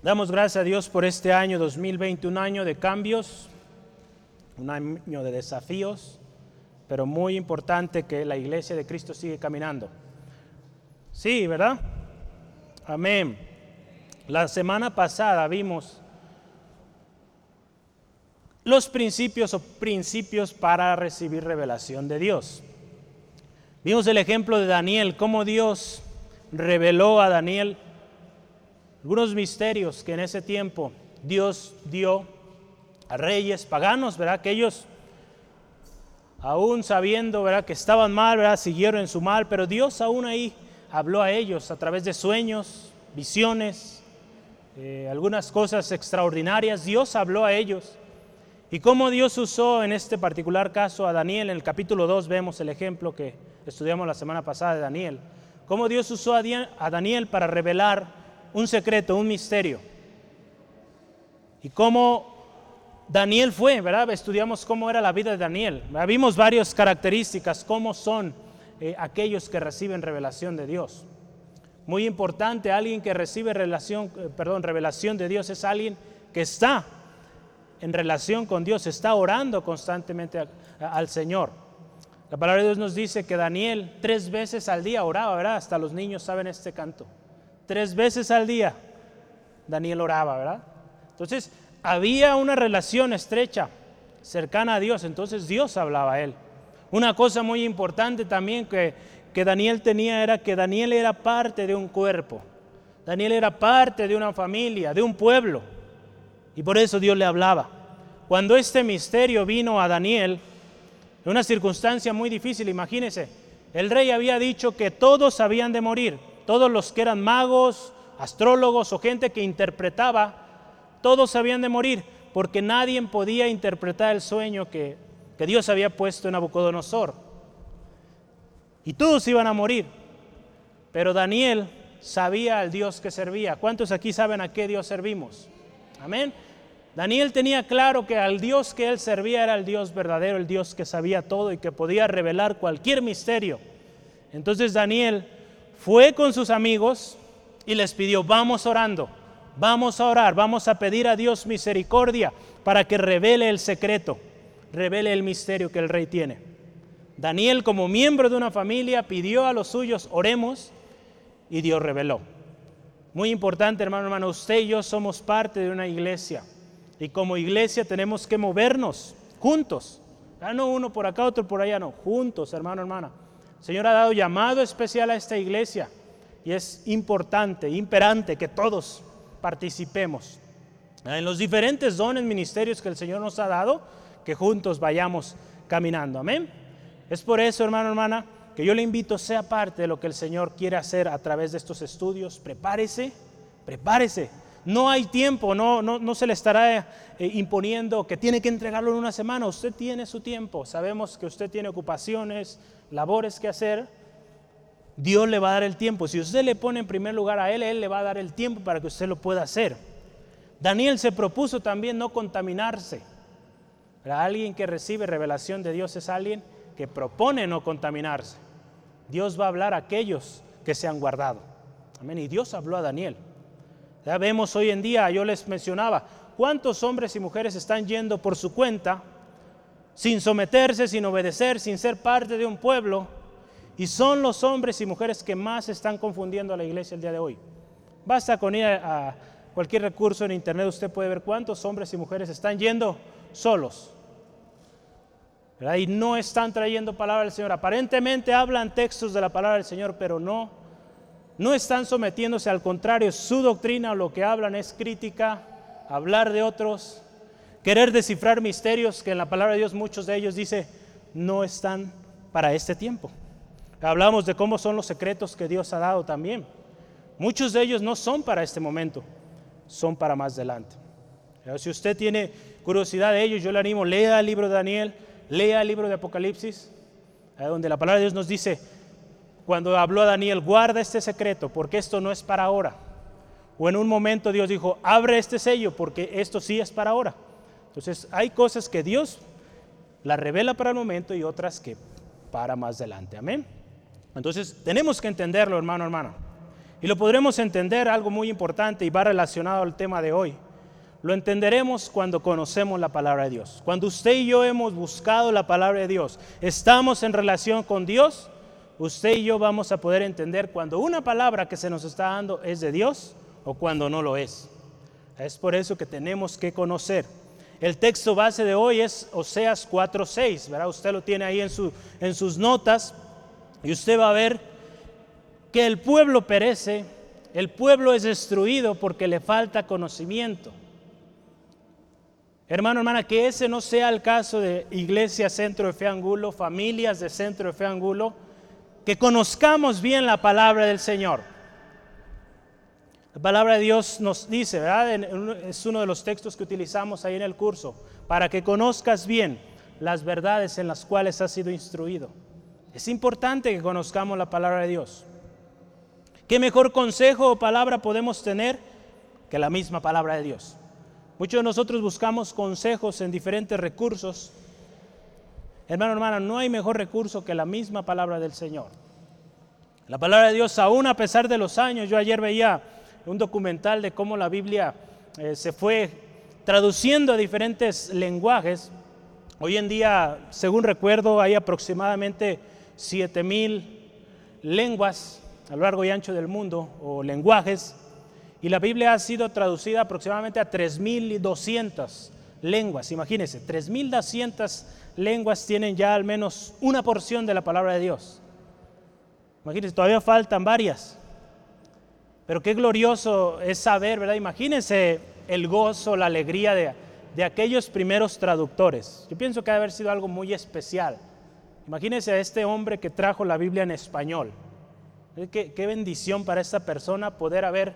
Damos gracias a Dios por este año 2020, un año de cambios, un año de desafíos, pero muy importante que la iglesia de Cristo sigue caminando. Sí, ¿verdad? Amén. La semana pasada vimos los principios o principios para recibir revelación de Dios. Vimos el ejemplo de Daniel, cómo Dios reveló a Daniel algunos misterios que en ese tiempo Dios dio a reyes paganos, ¿verdad? Que ellos, aún sabiendo, ¿verdad? Que estaban mal, ¿verdad? Siguieron en su mal, pero Dios aún ahí habló a ellos a través de sueños, visiones, eh, algunas cosas extraordinarias. Dios habló a ellos. Y cómo Dios usó en este particular caso a Daniel, en el capítulo 2 vemos el ejemplo que estudiamos la semana pasada de Daniel. Cómo Dios usó a Daniel para revelar un secreto, un misterio. Y cómo Daniel fue, ¿verdad? Estudiamos cómo era la vida de Daniel. Vimos varias características, cómo son eh, aquellos que reciben revelación de Dios. Muy importante, alguien que recibe eh, perdón, revelación de Dios es alguien que está en relación con Dios, está orando constantemente al Señor. La palabra de Dios nos dice que Daniel tres veces al día oraba, ¿verdad? Hasta los niños saben este canto. Tres veces al día Daniel oraba, ¿verdad? Entonces, había una relación estrecha, cercana a Dios, entonces Dios hablaba a él. Una cosa muy importante también que, que Daniel tenía era que Daniel era parte de un cuerpo, Daniel era parte de una familia, de un pueblo, y por eso Dios le hablaba. Cuando este misterio vino a Daniel, en una circunstancia muy difícil, imagínense, el rey había dicho que todos habían de morir, todos los que eran magos, astrólogos o gente que interpretaba, todos habían de morir, porque nadie podía interpretar el sueño que, que Dios había puesto en Nabucodonosor. Y todos iban a morir. Pero Daniel sabía al Dios que servía. ¿Cuántos aquí saben a qué Dios servimos? Amén. Daniel tenía claro que al Dios que él servía era el Dios verdadero, el Dios que sabía todo y que podía revelar cualquier misterio. Entonces Daniel fue con sus amigos y les pidió, vamos orando, vamos a orar, vamos a pedir a Dios misericordia para que revele el secreto, revele el misterio que el rey tiene. Daniel como miembro de una familia pidió a los suyos, oremos, y Dios reveló. Muy importante, hermano, hermano, usted y yo somos parte de una iglesia. Y como iglesia tenemos que movernos juntos. Ya no uno por acá, otro por allá, no, juntos, hermano, hermana. Señor ha dado llamado especial a esta iglesia y es importante, imperante que todos participemos en los diferentes dones, ministerios que el Señor nos ha dado, que juntos vayamos caminando. Amén. Es por eso, hermano, hermana, que yo le invito, sea parte de lo que el Señor quiere hacer a través de estos estudios. Prepárese, prepárese. No hay tiempo, no, no, no se le estará eh, imponiendo que tiene que entregarlo en una semana. Usted tiene su tiempo. Sabemos que usted tiene ocupaciones, labores que hacer, Dios le va a dar el tiempo. Si usted le pone en primer lugar a Él, Él le va a dar el tiempo para que usted lo pueda hacer. Daniel se propuso también no contaminarse. alguien que recibe revelación de Dios es alguien que propone no contaminarse. Dios va a hablar a aquellos que se han guardado. Amén. Y Dios habló a Daniel. Ya vemos hoy en día, yo les mencionaba, cuántos hombres y mujeres están yendo por su cuenta sin someterse, sin obedecer, sin ser parte de un pueblo. Y son los hombres y mujeres que más están confundiendo a la iglesia el día de hoy. Basta con ir a cualquier recurso en internet, usted puede ver cuántos hombres y mujeres están yendo solos. Y no están trayendo palabra del Señor. Aparentemente hablan textos de la palabra del Señor, pero no, no están sometiéndose. Al contrario, su doctrina o lo que hablan es crítica, hablar de otros, querer descifrar misterios que en la palabra de Dios muchos de ellos dice no están para este tiempo. Hablamos de cómo son los secretos que Dios ha dado también. Muchos de ellos no son para este momento, son para más adelante. Si usted tiene curiosidad de ellos, yo le animo, lea el libro de Daniel, lea el libro de Apocalipsis, donde la palabra de Dios nos dice, cuando habló a Daniel, guarda este secreto, porque esto no es para ahora. O en un momento Dios dijo, abre este sello, porque esto sí es para ahora. Entonces hay cosas que Dios la revela para el momento y otras que para más adelante. Amén. Entonces tenemos que entenderlo, hermano, hermano. Y lo podremos entender algo muy importante y va relacionado al tema de hoy. Lo entenderemos cuando conocemos la palabra de Dios. Cuando usted y yo hemos buscado la palabra de Dios, estamos en relación con Dios, usted y yo vamos a poder entender cuando una palabra que se nos está dando es de Dios o cuando no lo es. Es por eso que tenemos que conocer. El texto base de hoy es Oseas 4:6, ¿verdad? Usted lo tiene ahí en, su, en sus notas y usted va a ver que el pueblo perece, el pueblo es destruido porque le falta conocimiento. Hermano, hermana, que ese no sea el caso de Iglesia Centro de Fe Angulo, familias de Centro de Fe Angulo, que conozcamos bien la palabra del Señor. La palabra de Dios nos dice. Es uno de los textos que utilizamos ahí en el curso, para que conozcas bien las verdades en las cuales has sido instruido. Es importante que conozcamos la palabra de Dios. ¿Qué mejor consejo o palabra podemos tener que la misma palabra de Dios? Muchos de nosotros buscamos consejos en diferentes recursos. Hermano, hermana, no hay mejor recurso que la misma palabra del Señor. La palabra de Dios, aún a pesar de los años, yo ayer veía un documental de cómo la Biblia eh, se fue traduciendo a diferentes lenguajes. Hoy en día, según recuerdo, hay aproximadamente 7000 lenguas a lo largo y ancho del mundo o lenguajes. Y la Biblia ha sido traducida aproximadamente a 3.200 lenguas. Imagínense, 3.200 lenguas tienen ya al menos una porción de la palabra de Dios. Imagínense, todavía faltan varias. Pero qué glorioso es saber, ¿verdad? Imagínense el gozo, la alegría de, de aquellos primeros traductores. Yo pienso que ha de haber sido algo muy especial. Imagínense a este hombre que trajo la Biblia en español. Qué, bendición para esta persona poder haber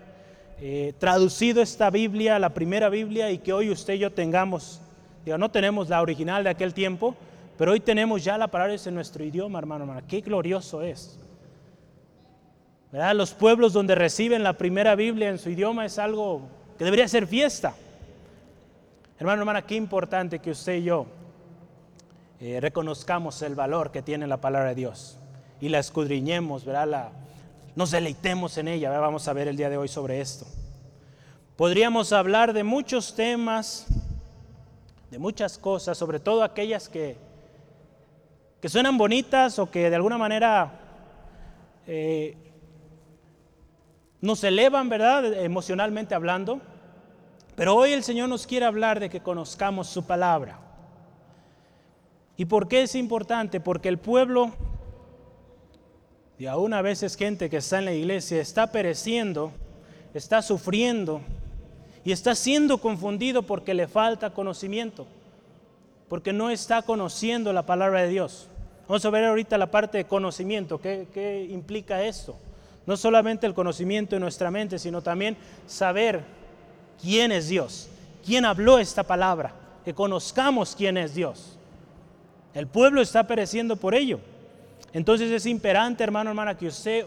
eh, traducido esta Biblia, la primera Biblia, y que hoy usted y yo tengamos. Digo, no tenemos la original de aquel tiempo, pero hoy tenemos ya la palabra en nuestro idioma, hermano, hermano. Qué glorioso es. ¿Verdad? Los pueblos donde reciben la primera Biblia en su idioma es algo que debería ser fiesta. Hermano, hermana, qué importante que usted y yo eh, reconozcamos el valor que tiene la palabra de Dios y la escudriñemos, ¿verdad? La, nos deleitemos en ella. Vamos a ver el día de hoy sobre esto. Podríamos hablar de muchos temas, de muchas cosas, sobre todo aquellas que, que suenan bonitas o que de alguna manera eh, nos elevan, ¿verdad? Emocionalmente hablando. Pero hoy el Señor nos quiere hablar de que conozcamos su palabra. ¿Y por qué es importante? Porque el pueblo y aún a veces gente que está en la iglesia está pereciendo, está sufriendo y está siendo confundido porque le falta conocimiento, porque no está conociendo la palabra de Dios. Vamos a ver ahorita la parte de conocimiento, ¿qué, qué implica esto? No solamente el conocimiento en nuestra mente, sino también saber quién es Dios, quién habló esta palabra, que conozcamos quién es Dios. El pueblo está pereciendo por ello. Entonces es imperante, hermano, hermana, que usted,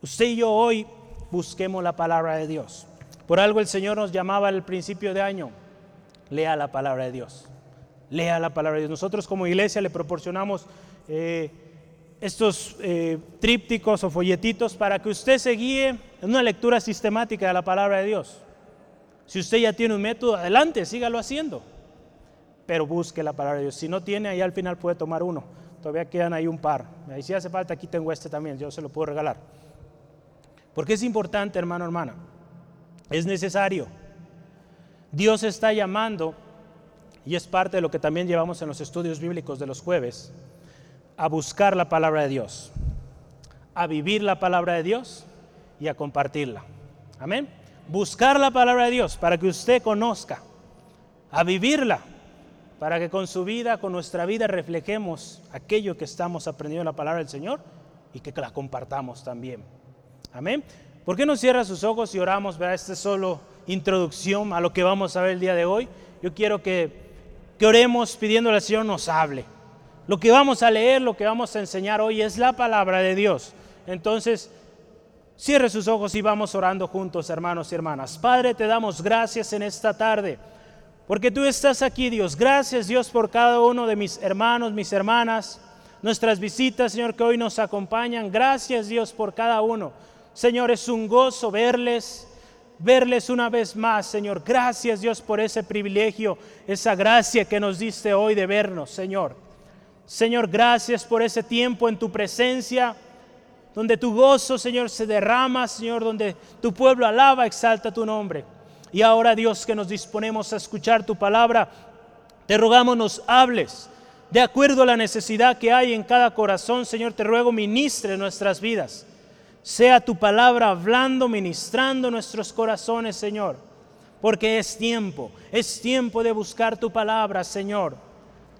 usted y yo hoy busquemos la palabra de Dios. Por algo el Señor nos llamaba al principio de año, lea la palabra de Dios. Lea la palabra de Dios. Nosotros como iglesia le proporcionamos eh, estos eh, trípticos o folletitos para que usted se guíe en una lectura sistemática de la palabra de Dios. Si usted ya tiene un método, adelante, sígalo haciendo. Pero busque la palabra de Dios. Si no tiene, ahí al final puede tomar uno. Todavía quedan ahí un par. Ahí si hace falta, aquí tengo este también, yo se lo puedo regalar. Porque es importante, hermano, hermana. Es necesario. Dios está llamando, y es parte de lo que también llevamos en los estudios bíblicos de los jueves, a buscar la palabra de Dios, a vivir la palabra de Dios y a compartirla. Amén. Buscar la palabra de Dios para que usted conozca, a vivirla para que con su vida, con nuestra vida reflejemos aquello que estamos aprendiendo en la palabra del Señor y que la compartamos también. Amén. ¿Por qué no cierra sus ojos y oramos? ¿verdad? Esta es solo introducción a lo que vamos a ver el día de hoy. Yo quiero que, que oremos pidiéndole al Señor nos hable. Lo que vamos a leer, lo que vamos a enseñar hoy es la palabra de Dios. Entonces, cierre sus ojos y vamos orando juntos, hermanos y hermanas. Padre, te damos gracias en esta tarde. Porque tú estás aquí, Dios. Gracias, Dios, por cada uno de mis hermanos, mis hermanas, nuestras visitas, Señor, que hoy nos acompañan. Gracias, Dios, por cada uno. Señor, es un gozo verles, verles una vez más, Señor. Gracias Dios por ese privilegio, esa gracia que nos diste hoy de vernos, Señor. Señor, gracias por ese tiempo en tu presencia, donde tu gozo, Señor, se derrama, Señor, donde tu pueblo alaba, exalta tu nombre. Y ahora, Dios, que nos disponemos a escuchar tu palabra, te rogamos nos hables de acuerdo a la necesidad que hay en cada corazón, Señor, te ruego ministre nuestras vidas. Sea tu palabra hablando, ministrando nuestros corazones, Señor. Porque es tiempo, es tiempo de buscar tu palabra, Señor.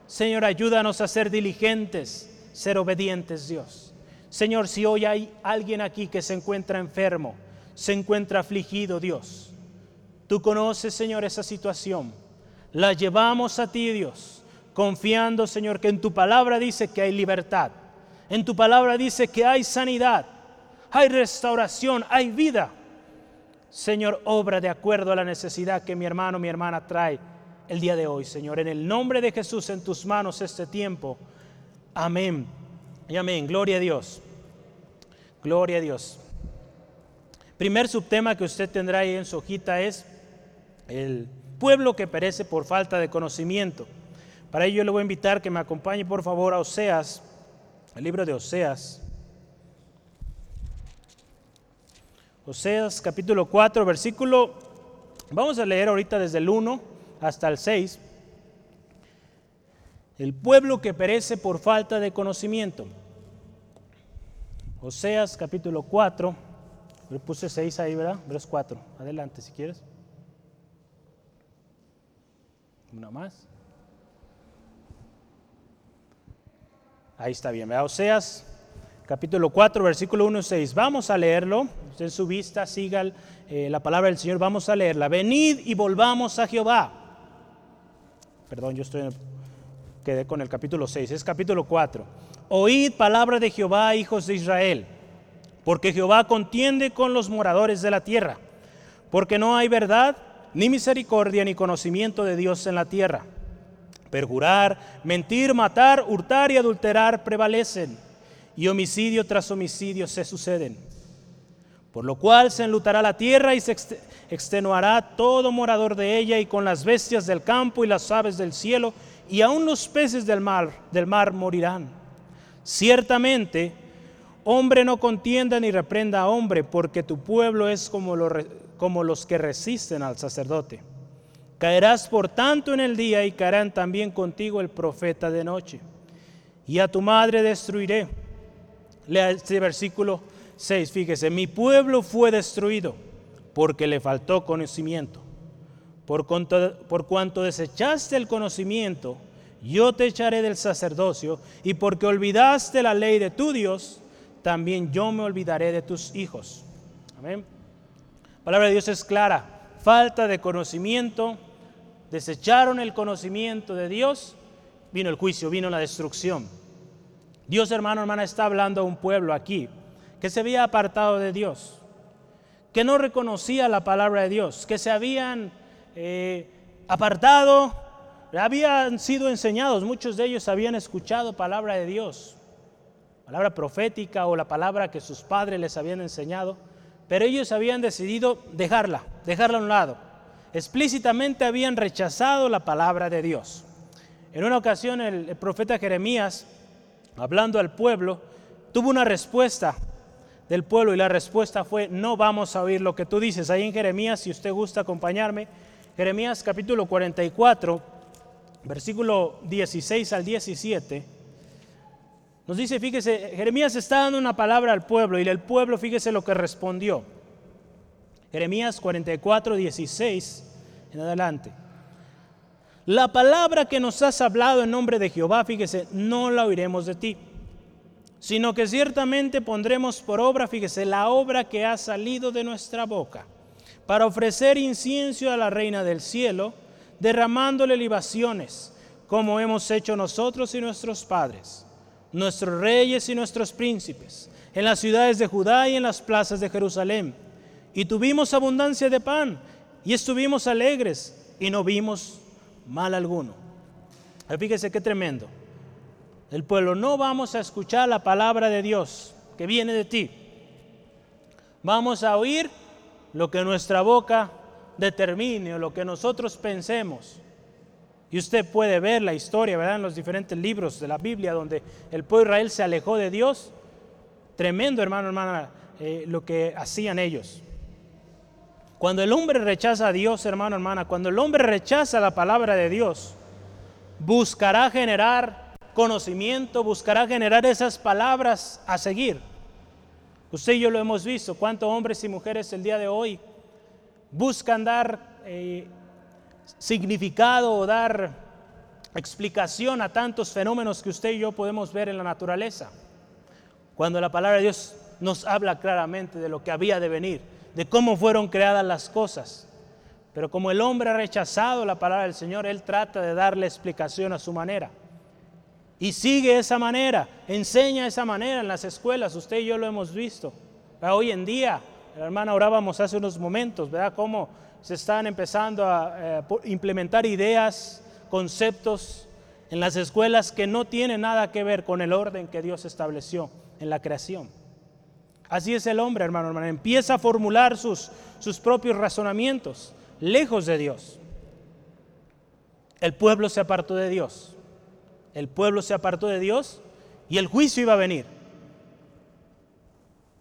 Señor, ayúdanos a ser diligentes, ser obedientes, Dios. Señor, si hoy hay alguien aquí que se encuentra enfermo, se encuentra afligido, Dios, tú conoces, Señor, esa situación. La llevamos a ti, Dios, confiando, Señor, que en tu palabra dice que hay libertad. En tu palabra dice que hay sanidad, hay restauración, hay vida. Señor, obra de acuerdo a la necesidad que mi hermano, mi hermana trae el día de hoy, Señor. En el nombre de Jesús, en tus manos este tiempo. Amén. Y amén. Gloria a Dios. Gloria a Dios. Primer subtema que usted tendrá ahí en su hojita es el pueblo que perece por falta de conocimiento. Para ello le voy a invitar que me acompañe por favor a Oseas, el libro de Oseas. Oseas capítulo 4, versículo, vamos a leer ahorita desde el 1 hasta el 6. El pueblo que perece por falta de conocimiento. Oseas capítulo 4, le puse 6 ahí, ¿verdad? Verso 4. Adelante si quieres. Una más. Ahí está bien, ¿verdad? Oseas capítulo 4, versículo 1 y 6. Vamos a leerlo. Usted en su vista siga eh, la palabra del Señor. Vamos a leerla. Venid y volvamos a Jehová. Perdón, yo estoy quedé con el capítulo 6. Es capítulo 4. Oíd palabra de Jehová, hijos de Israel, porque Jehová contiende con los moradores de la tierra, porque no hay verdad, ni misericordia, ni conocimiento de Dios en la tierra. Perjurar, mentir, matar, hurtar y adulterar prevalecen y homicidio tras homicidio se suceden. Por lo cual se enlutará la tierra y se extenuará todo morador de ella y con las bestias del campo y las aves del cielo y aun los peces del mar, del mar morirán. Ciertamente, hombre no contienda ni reprenda a hombre, porque tu pueblo es como, como los que resisten al sacerdote. Caerás por tanto en el día y caerán también contigo el profeta de noche. Y a tu madre destruiré Lea este versículo 6, fíjese, mi pueblo fue destruido porque le faltó conocimiento. Por cuanto, desechaste el conocimiento, yo te echaré del sacerdocio, y porque olvidaste la ley de tu Dios, también yo me olvidaré de tus hijos. Amén. La palabra de Dios es clara. Falta de conocimiento, desecharon el conocimiento de Dios, vino el juicio, vino la destrucción. Dios, hermano, hermana, está hablando a un pueblo aquí que se había apartado de Dios, que no reconocía la palabra de Dios, que se habían eh, apartado, habían sido enseñados, muchos de ellos habían escuchado palabra de Dios, palabra profética o la palabra que sus padres les habían enseñado, pero ellos habían decidido dejarla, dejarla a un lado. Explícitamente habían rechazado la palabra de Dios. En una ocasión el profeta Jeremías hablando al pueblo, tuvo una respuesta del pueblo y la respuesta fue, no vamos a oír lo que tú dices. Ahí en Jeremías, si usted gusta acompañarme, Jeremías capítulo 44, versículo 16 al 17, nos dice, fíjese, Jeremías está dando una palabra al pueblo y el pueblo, fíjese lo que respondió. Jeremías 44, 16 en adelante. La palabra que nos has hablado en nombre de Jehová, fíjese, no la oiremos de ti, sino que ciertamente pondremos por obra, fíjese, la obra que ha salido de nuestra boca, para ofrecer incienso a la reina del cielo, derramándole libaciones, como hemos hecho nosotros y nuestros padres, nuestros reyes y nuestros príncipes, en las ciudades de Judá y en las plazas de Jerusalén. Y tuvimos abundancia de pan, y estuvimos alegres, y no vimos mal alguno. Fíjese qué tremendo. El pueblo, no vamos a escuchar la palabra de Dios que viene de ti. Vamos a oír lo que nuestra boca determine o lo que nosotros pensemos. Y usted puede ver la historia, ¿verdad? En los diferentes libros de la Biblia donde el pueblo de Israel se alejó de Dios. Tremendo, hermano, hermana, eh, lo que hacían ellos. Cuando el hombre rechaza a Dios, hermano, hermana, cuando el hombre rechaza la palabra de Dios, buscará generar conocimiento, buscará generar esas palabras a seguir. Usted y yo lo hemos visto, cuántos hombres y mujeres el día de hoy buscan dar eh, significado o dar explicación a tantos fenómenos que usted y yo podemos ver en la naturaleza. Cuando la palabra de Dios nos habla claramente de lo que había de venir, de cómo fueron creadas las cosas. Pero como el hombre ha rechazado la palabra del Señor, él trata de darle explicación a su manera. Y sigue esa manera, enseña esa manera en las escuelas. Usted y yo lo hemos visto. Hoy en día, la hermana orábamos hace unos momentos, ¿verdad? Cómo se están empezando a eh, implementar ideas, conceptos en las escuelas que no tienen nada que ver con el orden que Dios estableció en la creación. Así es el hombre, hermano, hermano. Empieza a formular sus, sus propios razonamientos, lejos de Dios. El pueblo se apartó de Dios. El pueblo se apartó de Dios y el juicio iba a venir.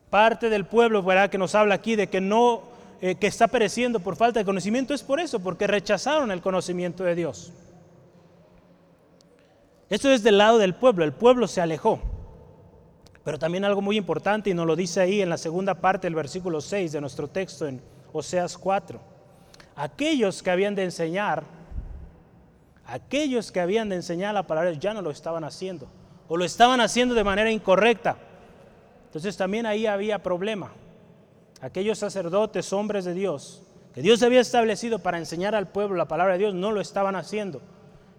Parte del pueblo, ¿verdad? Que nos habla aquí de que no, eh, que está pereciendo por falta de conocimiento, es por eso, porque rechazaron el conocimiento de Dios. Esto es del lado del pueblo, el pueblo se alejó. Pero también algo muy importante, y nos lo dice ahí en la segunda parte del versículo 6 de nuestro texto en Oseas 4. Aquellos que habían de enseñar, aquellos que habían de enseñar la palabra ya no lo estaban haciendo, o lo estaban haciendo de manera incorrecta. Entonces también ahí había problema. Aquellos sacerdotes, hombres de Dios, que Dios había establecido para enseñar al pueblo la palabra de Dios, no lo estaban haciendo.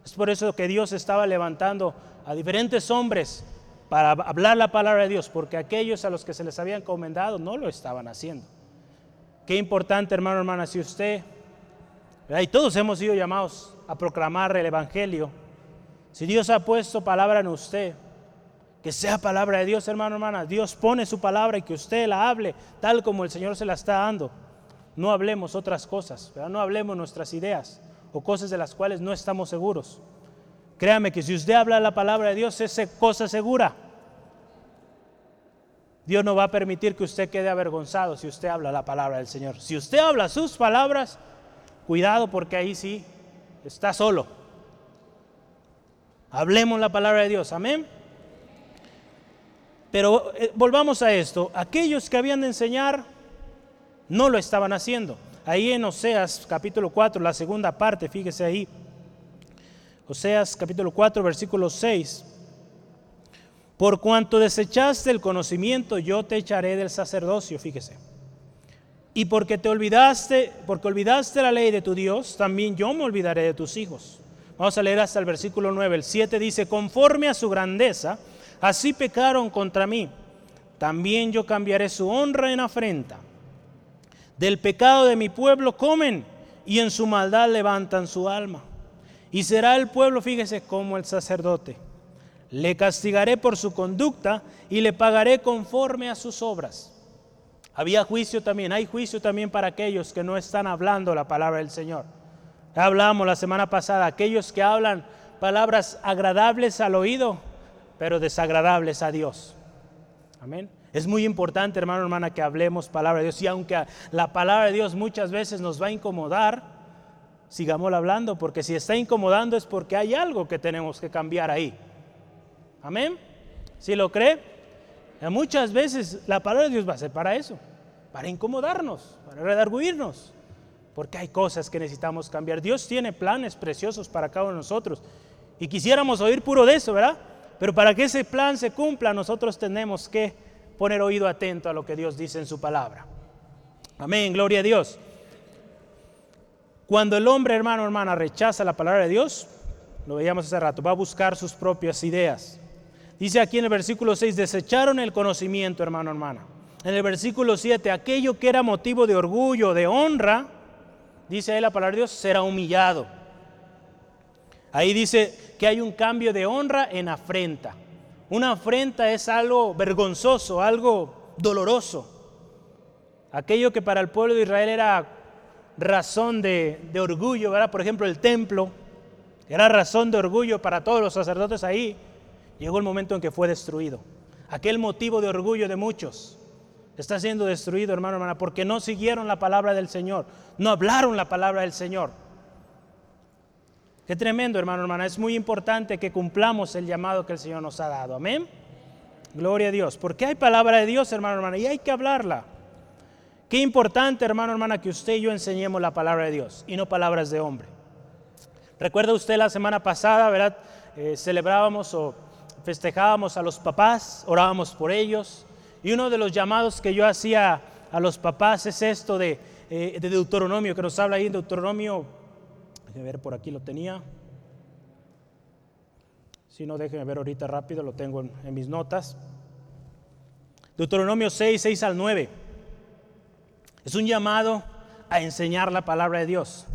Es por eso que Dios estaba levantando a diferentes hombres para hablar la palabra de Dios, porque aquellos a los que se les había encomendado no lo estaban haciendo. Qué importante, hermano, hermana, si usted, y todos hemos sido llamados a proclamar el Evangelio, si Dios ha puesto palabra en usted, que sea palabra de Dios, hermano, hermana, Dios pone su palabra y que usted la hable tal como el Señor se la está dando. No hablemos otras cosas, no hablemos nuestras ideas o cosas de las cuales no estamos seguros. Créame que si usted habla la palabra de Dios es cosa segura. Dios no va a permitir que usted quede avergonzado si usted habla la palabra del Señor. Si usted habla sus palabras, cuidado porque ahí sí está solo. Hablemos la palabra de Dios, amén. Pero eh, volvamos a esto, aquellos que habían de enseñar no lo estaban haciendo. Ahí en Oseas capítulo 4, la segunda parte, fíjese ahí. Oseas capítulo 4, versículo 6. Por cuanto desechaste el conocimiento, yo te echaré del sacerdocio, fíjese. Y porque te olvidaste, porque olvidaste la ley de tu Dios, también yo me olvidaré de tus hijos. Vamos a leer hasta el versículo 9. El 7 dice, conforme a su grandeza, así pecaron contra mí. También yo cambiaré su honra en afrenta. Del pecado de mi pueblo comen y en su maldad levantan su alma. Y será el pueblo, fíjese, como el sacerdote. Le castigaré por su conducta y le pagaré conforme a sus obras. Había juicio también, hay juicio también para aquellos que no están hablando la palabra del Señor. Hablamos la semana pasada, aquellos que hablan palabras agradables al oído, pero desagradables a Dios. Amén. Es muy importante, hermano, hermana, que hablemos palabra de Dios. Y aunque la palabra de Dios muchas veces nos va a incomodar, sigamos hablando, porque si está incomodando es porque hay algo que tenemos que cambiar ahí. Amén. Si lo cree, muchas veces la palabra de Dios va a ser para eso, para incomodarnos, para redarguirnos, porque hay cosas que necesitamos cambiar. Dios tiene planes preciosos para cada uno de nosotros y quisiéramos oír puro de eso, ¿verdad? Pero para que ese plan se cumpla, nosotros tenemos que poner oído atento a lo que Dios dice en su palabra. Amén, gloria a Dios. Cuando el hombre, hermano, hermana, rechaza la palabra de Dios, lo veíamos hace rato, va a buscar sus propias ideas. Dice aquí en el versículo 6, desecharon el conocimiento, hermano, hermana. En el versículo 7, aquello que era motivo de orgullo, de honra, dice ahí la palabra de Dios, será humillado. Ahí dice que hay un cambio de honra en afrenta. Una afrenta es algo vergonzoso, algo doloroso. aquello que para el pueblo de Israel era razón de, de orgullo, ¿verdad? Por ejemplo, el templo, era razón de orgullo para todos los sacerdotes ahí, llegó el momento en que fue destruido. Aquel motivo de orgullo de muchos está siendo destruido, hermano, hermana, porque no siguieron la palabra del Señor, no hablaron la palabra del Señor. Qué tremendo, hermano, hermana. Es muy importante que cumplamos el llamado que el Señor nos ha dado. Amén. Gloria a Dios. Porque hay palabra de Dios, hermano, hermana, y hay que hablarla. Qué importante, hermano, hermana, que usted y yo enseñemos la palabra de Dios y no palabras de hombre. Recuerda usted la semana pasada, ¿verdad? Eh, celebrábamos o festejábamos a los papás, orábamos por ellos. Y uno de los llamados que yo hacía a los papás es esto de, eh, de Deuteronomio, que nos habla ahí en Deuteronomio. Déjenme ver, por aquí lo tenía. Si no, déjenme ver ahorita rápido, lo tengo en, en mis notas. Deuteronomio 6, 6 al 9. Es un llamado a enseñar la palabra de Dios.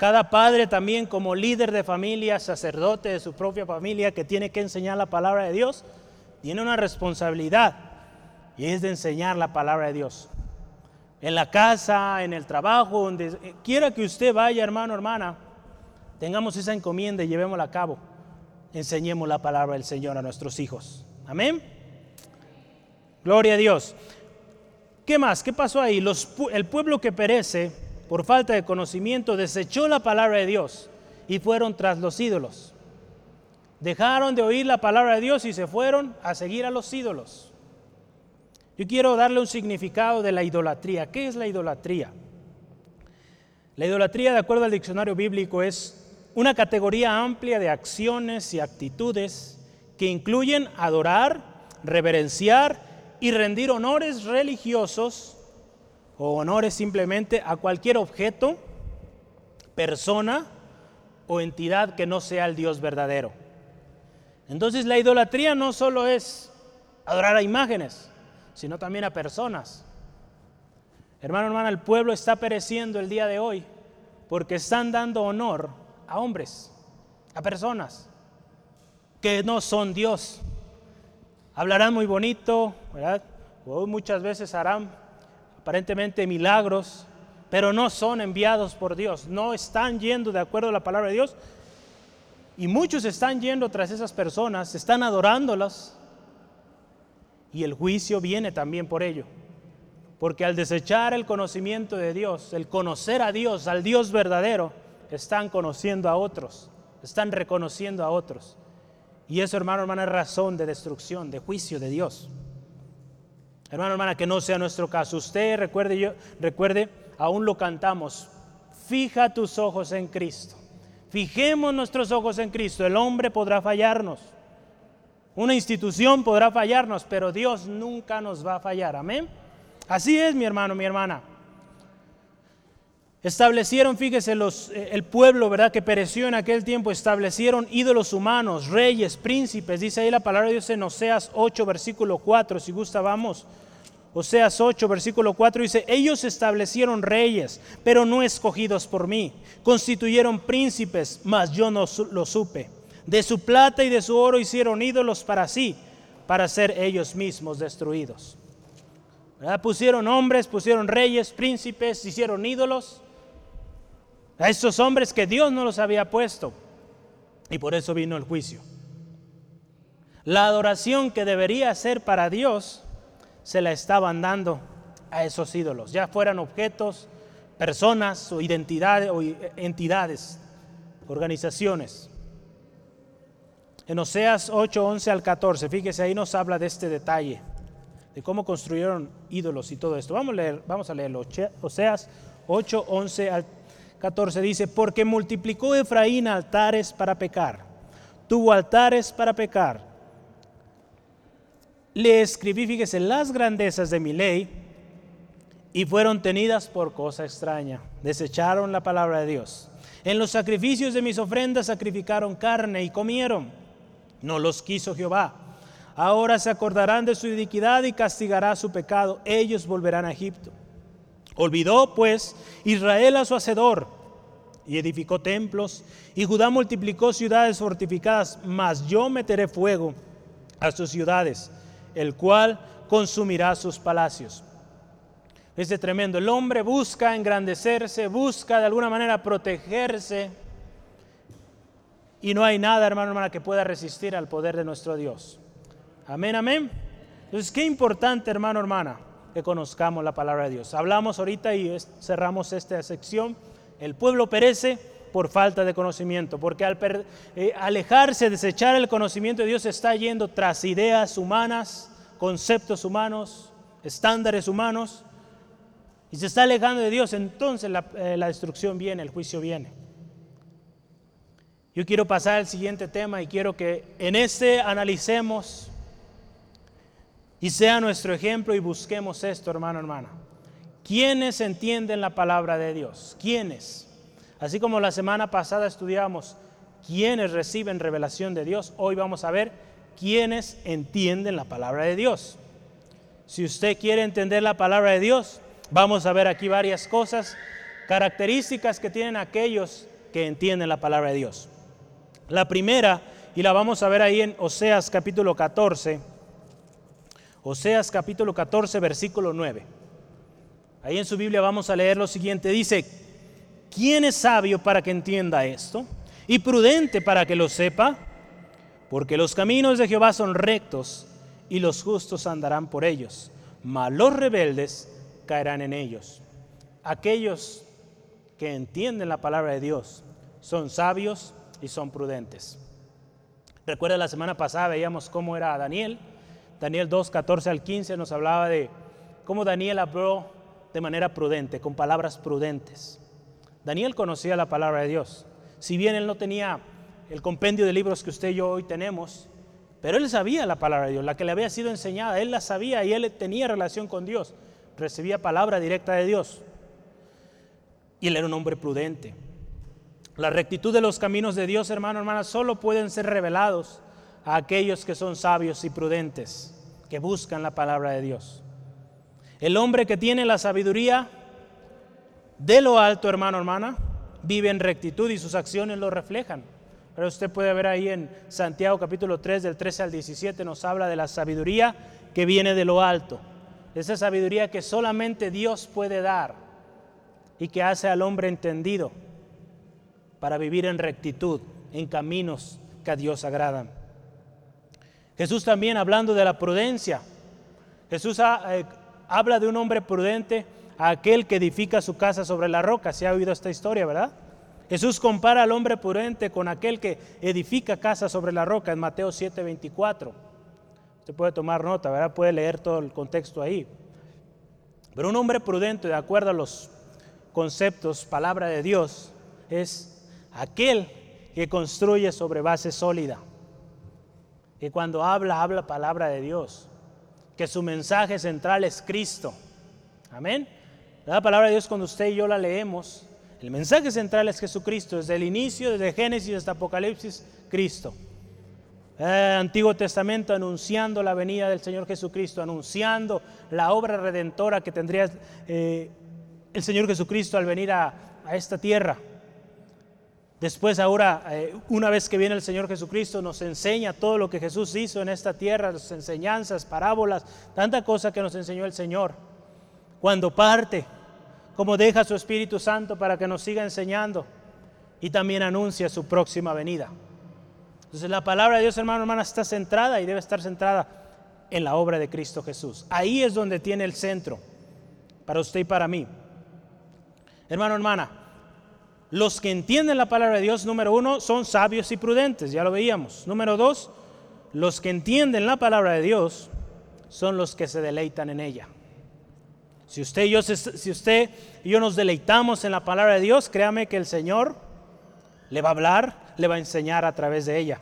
Cada padre también como líder de familia, sacerdote de su propia familia que tiene que enseñar la palabra de Dios, tiene una responsabilidad y es de enseñar la palabra de Dios. En la casa, en el trabajo, donde quiera que usted vaya, hermano, hermana, tengamos esa encomienda y llevémosla a cabo. Enseñemos la palabra del Señor a nuestros hijos. Amén. Gloria a Dios. ¿Qué más? ¿Qué pasó ahí? el pueblo que perece por falta de conocimiento desechó la palabra de Dios y fueron tras los ídolos. Dejaron de oír la palabra de Dios y se fueron a seguir a los ídolos. Yo quiero darle un significado de la idolatría. ¿Qué es la idolatría? La idolatría, de acuerdo al diccionario bíblico, es una categoría amplia de acciones y actitudes que incluyen adorar, reverenciar y rendir honores religiosos o honores simplemente a cualquier objeto, persona o entidad que no sea el Dios verdadero. Entonces la idolatría no solo es adorar a imágenes, sino también a personas. Hermano, hermana, el pueblo está pereciendo el día de hoy porque están dando honor a hombres, a personas que no son Dios hablarán muy bonito, ¿verdad? O muchas veces harán aparentemente milagros, pero no son enviados por Dios, no están yendo de acuerdo a la palabra de Dios. Y muchos están yendo tras esas personas, están adorándolas. Y el juicio viene también por ello. Porque al desechar el conocimiento de Dios, el conocer a Dios, al Dios verdadero, están conociendo a otros, están reconociendo a otros. Y eso, hermano, hermana, es razón de destrucción, de juicio de Dios. Hermano, hermana, que no sea nuestro caso. Usted recuerde, yo, recuerde, aún lo cantamos. Fija tus ojos en Cristo. Fijemos nuestros ojos en Cristo. El hombre podrá fallarnos. Una institución podrá fallarnos, pero Dios nunca nos va a fallar. Amén. Así es, mi hermano, mi hermana. Establecieron, fíjese, los, eh, el pueblo, ¿verdad?, que pereció en aquel tiempo, establecieron ídolos humanos, reyes, príncipes. Dice ahí la palabra de Dios en Oseas 8, versículo 4, si gusta, vamos. Oseas 8, versículo 4 dice, ellos establecieron reyes, pero no escogidos por mí. Constituyeron príncipes, mas yo no lo supe. De su plata y de su oro hicieron ídolos para sí, para ser ellos mismos destruidos. Pusieron hombres, pusieron reyes, príncipes, hicieron ídolos a esos hombres que Dios no los había puesto. Y por eso vino el juicio. La adoración que debería ser para Dios se la estaban dando a esos ídolos, ya fueran objetos, personas o identidades o entidades, organizaciones. En Oseas 8, 11 al 14, fíjese, ahí nos habla de este detalle, de cómo construyeron ídolos y todo esto. Vamos a, leer, vamos a leerlo. Oseas 8, 11 al 14 dice, porque multiplicó Efraín altares para pecar, tuvo altares para pecar. Le escribí, fíjese, las grandezas de mi ley y fueron tenidas por cosa extraña. Desecharon la palabra de Dios. En los sacrificios de mis ofrendas sacrificaron carne y comieron. No los quiso Jehová. Ahora se acordarán de su iniquidad y castigará su pecado. Ellos volverán a Egipto. Olvidó pues Israel a su hacedor y edificó templos, y Judá multiplicó ciudades fortificadas, mas yo meteré fuego a sus ciudades, el cual consumirá sus palacios. Este tremendo. El hombre busca engrandecerse, busca de alguna manera protegerse. Y no hay nada, hermano, hermana, que pueda resistir al poder de nuestro Dios. Amén, amén. Entonces, qué importante, hermano, hermana, que conozcamos la palabra de Dios. Hablamos ahorita y cerramos esta sección. El pueblo perece por falta de conocimiento, porque al eh, alejarse, desechar el conocimiento de Dios, está yendo tras ideas humanas, conceptos humanos, estándares humanos, y se está alejando de Dios, entonces la, eh, la destrucción viene, el juicio viene. Yo quiero pasar al siguiente tema y quiero que en este analicemos y sea nuestro ejemplo y busquemos esto, hermano, hermana. ¿Quiénes entienden la palabra de Dios? ¿Quiénes? Así como la semana pasada estudiamos quiénes reciben revelación de Dios, hoy vamos a ver quiénes entienden la palabra de Dios. Si usted quiere entender la palabra de Dios, vamos a ver aquí varias cosas, características que tienen aquellos que entienden la palabra de Dios. La primera, y la vamos a ver ahí en Oseas capítulo 14, Oseas capítulo 14, versículo 9. Ahí en su Biblia vamos a leer lo siguiente. Dice, ¿quién es sabio para que entienda esto? Y prudente para que lo sepa. Porque los caminos de Jehová son rectos y los justos andarán por ellos. Mas los rebeldes caerán en ellos. Aquellos que entienden la palabra de Dios son sabios y son prudentes. Recuerda la semana pasada veíamos cómo era Daniel Daniel 2, 14 al 15 nos hablaba de cómo Daniel habló de manera prudente, con palabras prudentes. Daniel conocía la palabra de Dios. Si bien él no tenía el compendio de libros que usted y yo hoy tenemos, pero él sabía la palabra de Dios, la que le había sido enseñada, él la sabía y él tenía relación con Dios, recibía palabra directa de Dios. Y él era un hombre prudente. La rectitud de los caminos de Dios, hermano, hermana, solo pueden ser revelados a aquellos que son sabios y prudentes, que buscan la palabra de Dios. El hombre que tiene la sabiduría de lo alto, hermano, hermana, vive en rectitud y sus acciones lo reflejan. Pero usted puede ver ahí en Santiago capítulo 3 del 13 al 17 nos habla de la sabiduría que viene de lo alto. Esa sabiduría que solamente Dios puede dar y que hace al hombre entendido para vivir en rectitud, en caminos que a Dios agradan. Jesús también hablando de la prudencia. Jesús eh, habla de un hombre prudente, aquel que edifica su casa sobre la roca. Se ha oído esta historia, ¿verdad? Jesús compara al hombre prudente con aquel que edifica casa sobre la roca en Mateo 7:24. Usted puede tomar nota, ¿verdad? Puede leer todo el contexto ahí. Pero un hombre prudente, de acuerdo a los conceptos, palabra de Dios, es aquel que construye sobre base sólida que cuando habla, habla palabra de Dios, que su mensaje central es Cristo. Amén. La palabra de Dios cuando usted y yo la leemos, el mensaje central es Jesucristo, desde el inicio, desde Génesis hasta Apocalipsis, Cristo. Antiguo Testamento anunciando la venida del Señor Jesucristo, anunciando la obra redentora que tendría eh, el Señor Jesucristo al venir a esta tierra. Después ahora, eh, una vez que viene el Señor Jesucristo, nos enseña todo lo que Jesús hizo en esta tierra, sus enseñanzas, parábolas, tanta cosa que nos enseñó el Señor. Cuando parte, como deja su Espíritu Santo para que nos siga enseñando y también anuncia su próxima venida. Entonces la palabra de Dios, hermano, hermana, está centrada y debe estar centrada en la obra de Cristo Jesús. Ahí es donde tiene el centro, para usted y para mí. Hermano, hermana, los que entienden la palabra de Dios, número uno, son sabios y prudentes, ya lo veíamos. Número dos, los que entienden la palabra de Dios son los que se deleitan en ella. Si usted y yo, si usted y yo nos deleitamos en la palabra de Dios, créame que el Señor le va a hablar, le va a enseñar a través de ella.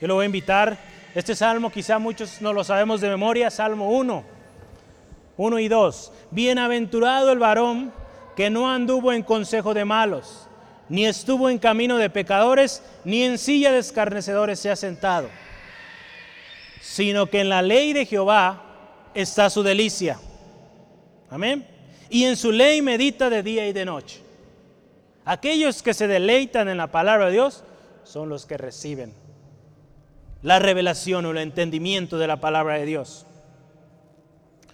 Yo lo voy a invitar, este salmo quizá muchos no lo sabemos de memoria, Salmo 1, 1 y 2. Bienaventurado el varón que no anduvo en consejo de malos, ni estuvo en camino de pecadores, ni en silla de escarnecedores se ha sentado, sino que en la ley de Jehová está su delicia. Amén. Y en su ley medita de día y de noche. Aquellos que se deleitan en la palabra de Dios son los que reciben la revelación o el entendimiento de la palabra de Dios.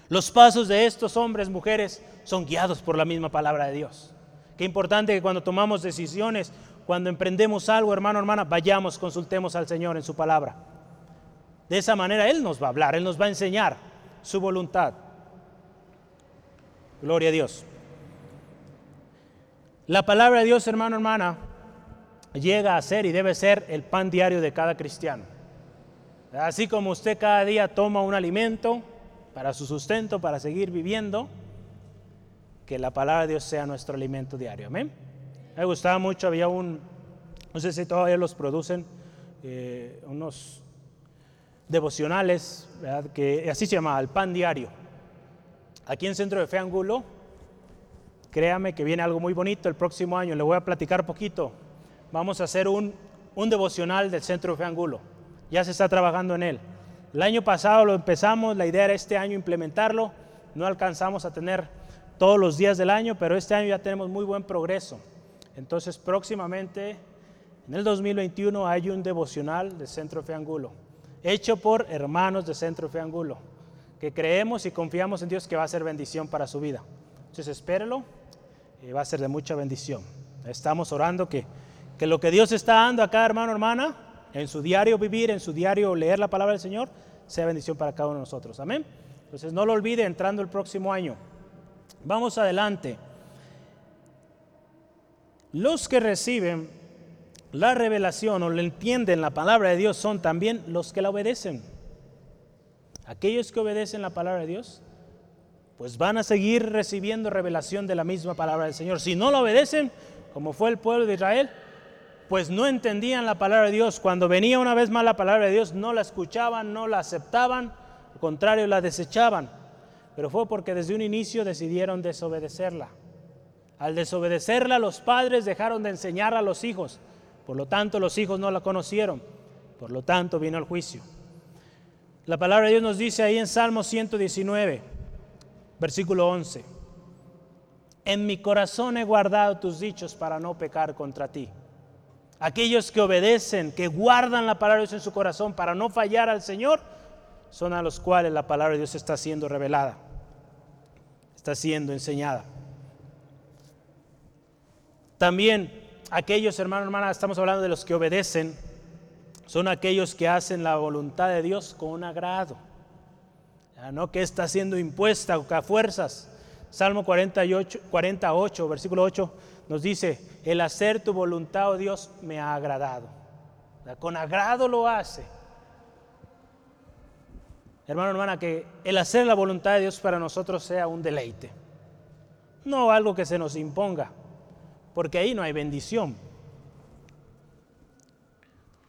Los pasos de estos hombres, mujeres, son guiados por la misma palabra de Dios. Qué importante que cuando tomamos decisiones, cuando emprendemos algo, hermano, hermana, vayamos, consultemos al Señor en su palabra. De esa manera Él nos va a hablar, Él nos va a enseñar su voluntad. Gloria a Dios. La palabra de Dios, hermano, hermana, llega a ser y debe ser el pan diario de cada cristiano. Así como usted cada día toma un alimento para su sustento, para seguir viviendo, que la palabra de Dios sea nuestro alimento diario. Amén. Me gustaba mucho, había un, no sé si todavía los producen, eh, unos devocionales, que así se llama, el pan diario. Aquí en Centro de Fe Angulo, créame que viene algo muy bonito el próximo año, le voy a platicar poquito. Vamos a hacer un, un devocional del Centro de Fe Angulo. Ya se está trabajando en él. El año pasado lo empezamos, la idea era este año implementarlo, no alcanzamos a tener todos los días del año, pero este año ya tenemos muy buen progreso. Entonces próximamente, en el 2021, hay un devocional de Centro Fe Angulo, hecho por hermanos de Centro Fe Angulo, que creemos y confiamos en Dios que va a ser bendición para su vida. Entonces espérelo, y va a ser de mucha bendición. Estamos orando que, que lo que Dios está dando a cada hermano hermana, en su diario vivir, en su diario leer la palabra del Señor, sea bendición para cada uno de nosotros. Amén. Entonces no lo olvide entrando el próximo año. Vamos adelante. Los que reciben la revelación o le entienden la palabra de Dios son también los que la obedecen. Aquellos que obedecen la palabra de Dios, pues van a seguir recibiendo revelación de la misma palabra del Señor. Si no la obedecen, como fue el pueblo de Israel, pues no entendían la palabra de Dios. Cuando venía una vez más la palabra de Dios, no la escuchaban, no la aceptaban, al contrario, la desechaban pero fue porque desde un inicio decidieron desobedecerla. Al desobedecerla, los padres dejaron de enseñar a los hijos, por lo tanto los hijos no la conocieron, por lo tanto vino el juicio. La palabra de Dios nos dice ahí en Salmo 119, versículo 11, en mi corazón he guardado tus dichos para no pecar contra ti. Aquellos que obedecen, que guardan la palabra de Dios en su corazón para no fallar al Señor, son a los cuales la palabra de Dios está siendo revelada está siendo enseñada. También aquellos hermanos, hermanas, estamos hablando de los que obedecen, son aquellos que hacen la voluntad de Dios con agrado, no que está siendo impuesta a fuerzas. Salmo 48, 48, versículo 8, nos dice, el hacer tu voluntad, oh Dios, me ha agradado. Con agrado lo hace hermano, hermana, que el hacer la voluntad de Dios para nosotros sea un deleite, no algo que se nos imponga, porque ahí no hay bendición.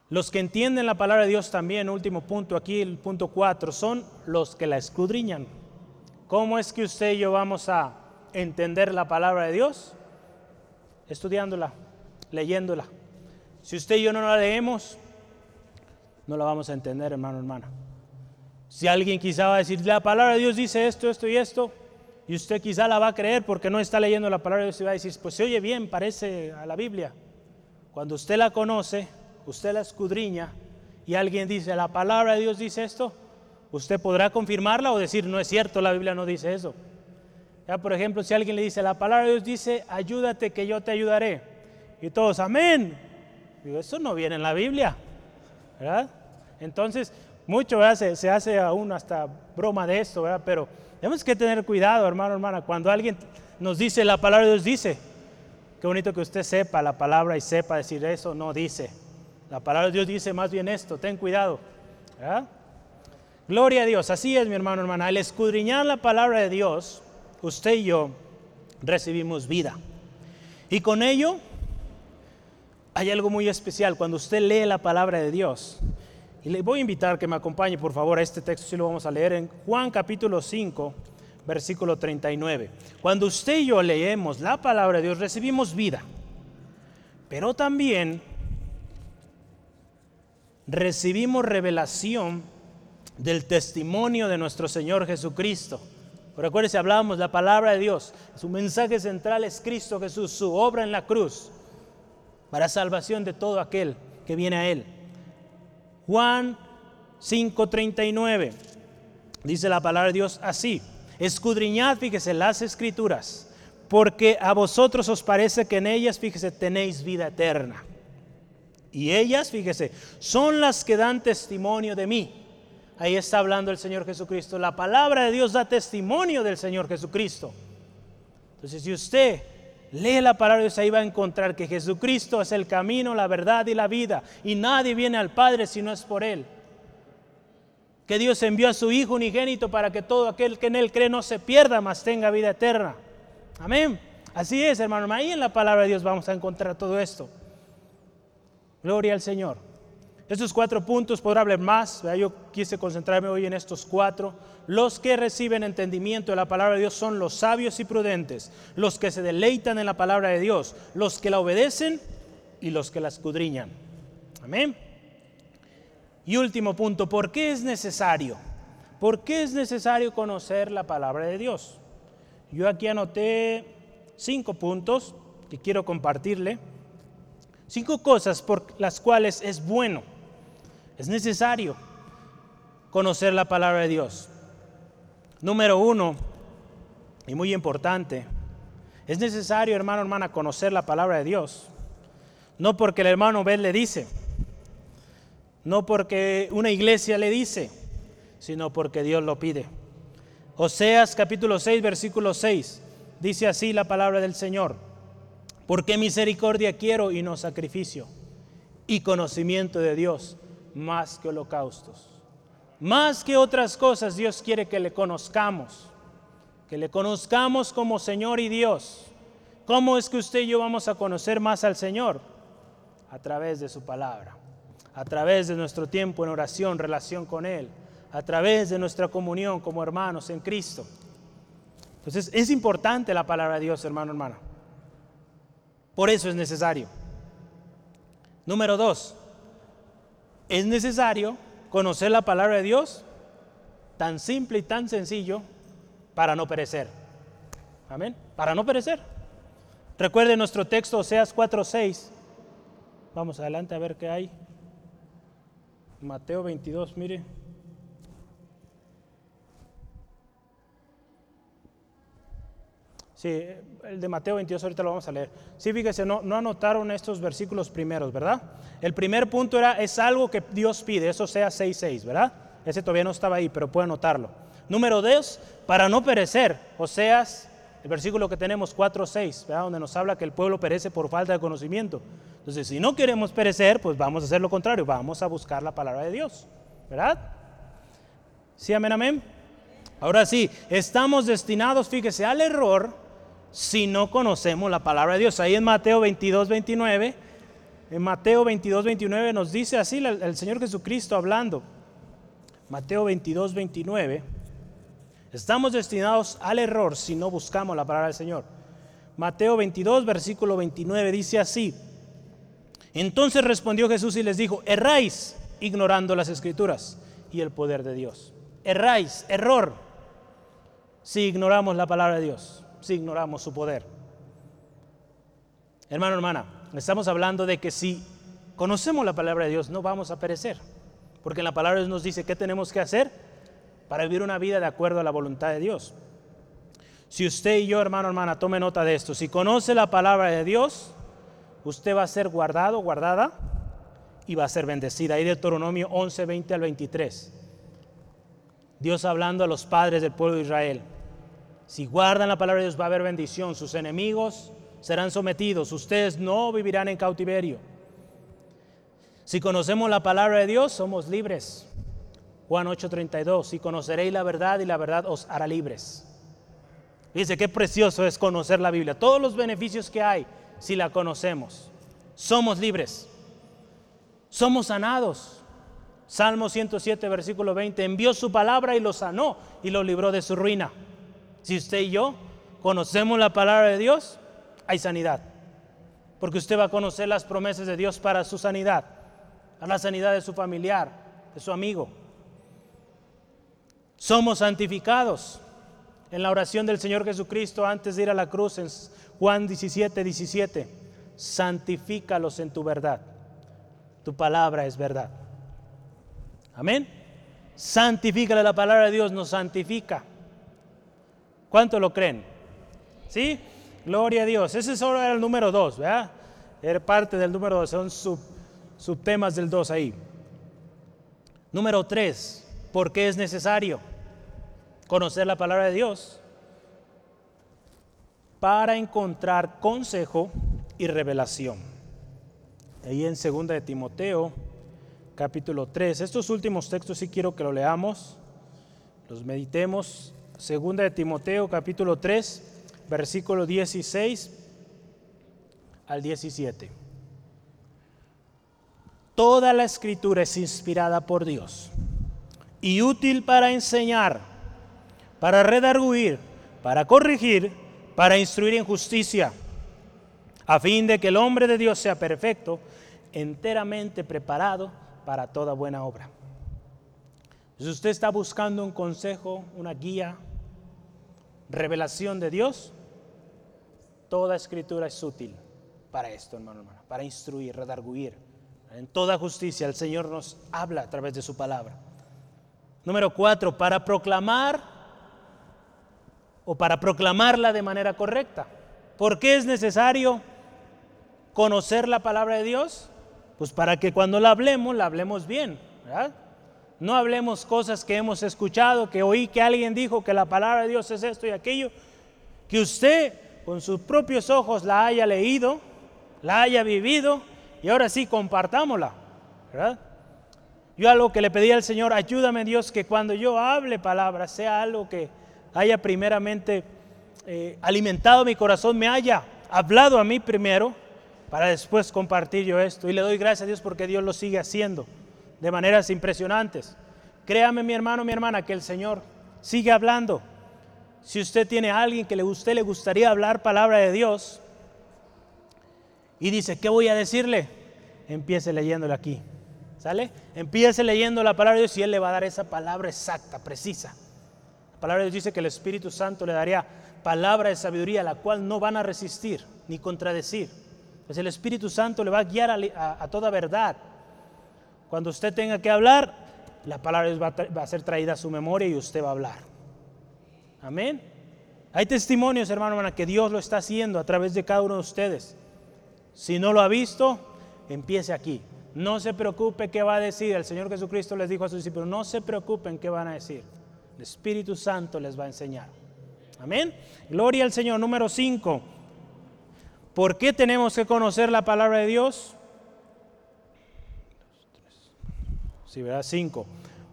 Los que entienden la palabra de Dios también, último punto aquí, el punto 4, son los que la escudriñan. ¿Cómo es que usted y yo vamos a entender la palabra de Dios? Estudiándola, leyéndola. Si usted y yo no la leemos, no la vamos a entender, hermano, hermana. Si alguien quizá va a decir, la palabra de Dios dice esto, esto y esto, y usted quizá la va a creer porque no está leyendo la palabra de Dios y va a decir, pues se oye bien, parece a la Biblia. Cuando usted la conoce, usted la escudriña y alguien dice, la palabra de Dios dice esto, usted podrá confirmarla o decir, no es cierto, la Biblia no dice eso. Ya, por ejemplo, si alguien le dice, la palabra de Dios dice, ayúdate que yo te ayudaré. Y todos, amén. Digo, eso no viene en la Biblia. ¿Verdad? Entonces, mucho Se, hace aún hasta broma de esto, ¿verdad? pero tenemos que tener cuidado, hermano, hermana, cuando alguien nos dice la palabra de Dios dice, qué bonito que usted sepa la palabra y sepa decir eso, no dice. La palabra de Dios dice más bien esto, ten cuidado. Gloria a Dios, así es mi hermano, hermana. Al escudriñar la palabra de Dios, usted y yo recibimos vida. Y con ello hay algo muy especial. Cuando usted lee la palabra de Dios, y le voy a invitar que me acompañe, por favor, a este texto, si lo vamos a leer en Juan capítulo 5, versículo 39. Cuando usted y yo leemos la palabra de Dios, recibimos vida, pero también recibimos revelación del testimonio de nuestro Señor Jesucristo. Recuerde, hablábamos la palabra de Dios, su mensaje central es Cristo Jesús, su obra en la cruz, para salvación de todo aquel que viene a Él. Juan 5:39. Dice la palabra de Dios así. Escudriñad, fíjese, las escrituras, porque a vosotros os parece que en ellas, fíjese, tenéis vida eterna. Y ellas, fíjese, son las que dan testimonio de mí. Ahí está hablando el Señor Jesucristo. La palabra de Dios da testimonio del Señor Jesucristo. Entonces, si usted lee la palabra de Dios, ahí va a encontrar que Jesucristo es el camino, la verdad y la vida. Y nadie viene al Padre si no es por Él. Que Dios envió a su Hijo unigénito para que todo aquel que en Él cree no se pierda, mas tenga vida eterna. Amén. Así es, hermano. Ahí en la palabra de Dios vamos a encontrar todo esto. Gloria al Señor. Estos cuatro puntos podrá hablar más, yo quise concentrarme hoy en estos cuatro. Los que reciben entendimiento de la palabra de Dios son los sabios y prudentes, los que se deleitan en la palabra de Dios, los que la obedecen y los que la escudriñan. Amén. Y último punto, ¿por qué es necesario? ¿Por qué es necesario conocer la palabra de Dios? Yo aquí anoté cinco puntos que quiero compartirle. Cinco cosas por las cuales es bueno es necesario conocer la palabra de Dios. Número uno, y muy importante, es necesario, hermano, hermana, conocer la palabra de Dios. No porque el hermano Ben le dice, no porque una iglesia le dice, sino porque Dios lo pide. Oseas capítulo 6, versículo 6, dice así la palabra del Señor, porque misericordia quiero y no sacrificio, y conocimiento de Dios más que holocaustos. Más que otras cosas, Dios quiere que le conozcamos, que le conozcamos como Señor y Dios. ¿Cómo es que usted y yo vamos a conocer más al Señor? A través de su palabra, a través de nuestro tiempo en oración, relación con Él, a través de nuestra comunión como hermanos en Cristo. Entonces es importante la palabra de Dios, hermano, hermana. Por eso es necesario. Número dos, es necesario conocer la palabra de Dios, tan simple y tan sencillo, para no perecer. Amén. Para no perecer. Recuerde nuestro texto, Oseas 4:6. Vamos adelante a ver qué hay. Mateo 22, mire. Sí, el de Mateo 22 ahorita lo vamos a leer. Sí, fíjese, no, no anotaron estos versículos primeros, ¿verdad? El primer punto era, es algo que Dios pide, eso sea 6.6, ¿verdad? Ese todavía no estaba ahí, pero puede anotarlo. Número 2, para no perecer, Oseas, el versículo que tenemos 4.6, ¿verdad? Donde nos habla que el pueblo perece por falta de conocimiento. Entonces, si no queremos perecer, pues vamos a hacer lo contrario, vamos a buscar la palabra de Dios, ¿verdad? Sí, amén, amén. Ahora sí, estamos destinados, fíjese, al error si no conocemos la palabra de Dios. Ahí en Mateo 22, 29, en Mateo 22, 29 nos dice así el, Señor Jesucristo hablando. Mateo 22, 29. Estamos destinados al error si no buscamos la palabra del Señor. Mateo 22, versículo 29 dice así. Entonces respondió Jesús y les dijo, erráis ignorando las escrituras y el poder de Dios. Erráis, error, si ignoramos la palabra de Dios si ignoramos su poder. Hermano, hermana, estamos hablando de que si conocemos la palabra de Dios no vamos a perecer, porque en la palabra de Dios nos dice qué tenemos que hacer para vivir una vida de acuerdo a la voluntad de Dios. Si usted y yo, hermano, hermana, tome nota de esto, si conoce la palabra de Dios, usted va a ser guardado, guardada y va a ser bendecida. Ahí de Deuteronomio 11, 20 al 23. Dios hablando a los padres del pueblo de Israel. Si guardan la palabra de Dios va a haber bendición. Sus enemigos serán sometidos. Ustedes no vivirán en cautiverio. Si conocemos la palabra de Dios, somos libres. Juan 8:32. Si conoceréis la verdad y la verdad os hará libres. Dice, qué precioso es conocer la Biblia. Todos los beneficios que hay si la conocemos. Somos libres. Somos sanados. Salmo 107, versículo 20. Envió su palabra y lo sanó y lo libró de su ruina. Si usted y yo conocemos la palabra de Dios, hay sanidad. Porque usted va a conocer las promesas de Dios para su sanidad, para la sanidad de su familiar, de su amigo. Somos santificados en la oración del Señor Jesucristo antes de ir a la cruz en Juan 17, 17. Santifícalos en tu verdad. Tu palabra es verdad. Amén. Santifícale la palabra de Dios, nos santifica. ¿Cuánto lo creen? ¿Sí? Gloria a Dios. Ese solo era el número dos, ¿verdad? Era parte del número dos, son sub, subtemas del dos ahí. Número tres, ¿por qué es necesario conocer la palabra de Dios? Para encontrar consejo y revelación. Ahí en 2 de Timoteo, capítulo 3. Estos últimos textos sí quiero que lo leamos, los meditemos. 2 de Timoteo, capítulo 3, versículo 16 al 17. Toda la escritura es inspirada por Dios y útil para enseñar, para redarguir, para corregir, para instruir en justicia, a fin de que el hombre de Dios sea perfecto, enteramente preparado para toda buena obra. Si usted está buscando un consejo, una guía, revelación de Dios, toda escritura es útil para esto, hermano, hermano, para instruir, redarguir, en toda justicia el Señor nos habla a través de su palabra. Número cuatro, para proclamar o para proclamarla de manera correcta. ¿Por qué es necesario conocer la palabra de Dios? Pues para que cuando la hablemos, la hablemos bien, No hablemos cosas que hemos escuchado, que oí que alguien dijo que la palabra de Dios es esto y aquello, que usted con sus propios ojos la haya leído, la haya vivido y ahora sí, compartámosla. Yo algo que le pedí al Señor, ayúdame Dios que cuando yo hable palabras sea algo que haya primeramente eh, alimentado mi corazón, me haya hablado a mí primero para después compartir yo esto. Y le doy gracias a Dios porque Dios lo sigue haciendo de maneras impresionantes. Créame mi hermano, mi hermana, que el Señor sigue hablando. Si usted tiene a alguien que le, usted le gustaría hablar palabra de Dios, y dice, ¿qué voy a decirle? Empiece leyéndole aquí. ¿Sale? Empiece leyendo la palabra de Dios y Él le va a dar esa palabra exacta, precisa. La palabra de Dios dice que el Espíritu Santo le daría palabra de sabiduría, la cual no van a resistir ni contradecir. Pues el Espíritu Santo le va a guiar a, toda verdad. Cuando usted tenga que hablar, la palabra va a, va a ser traída a su memoria y usted va a hablar. Amén. Hay testimonios, hermano, hermana, que Dios lo está haciendo a través de cada uno de ustedes. Si no lo ha visto, empiece aquí. No se preocupe qué va a decir. El Señor Jesucristo les dijo a sus discípulos, no se preocupen qué van a decir. El Espíritu Santo les va a enseñar. Amén. Gloria al Señor. Número 5. ¿Por qué tenemos que conocer la palabra de Dios? Sí, ¿verdad? 5.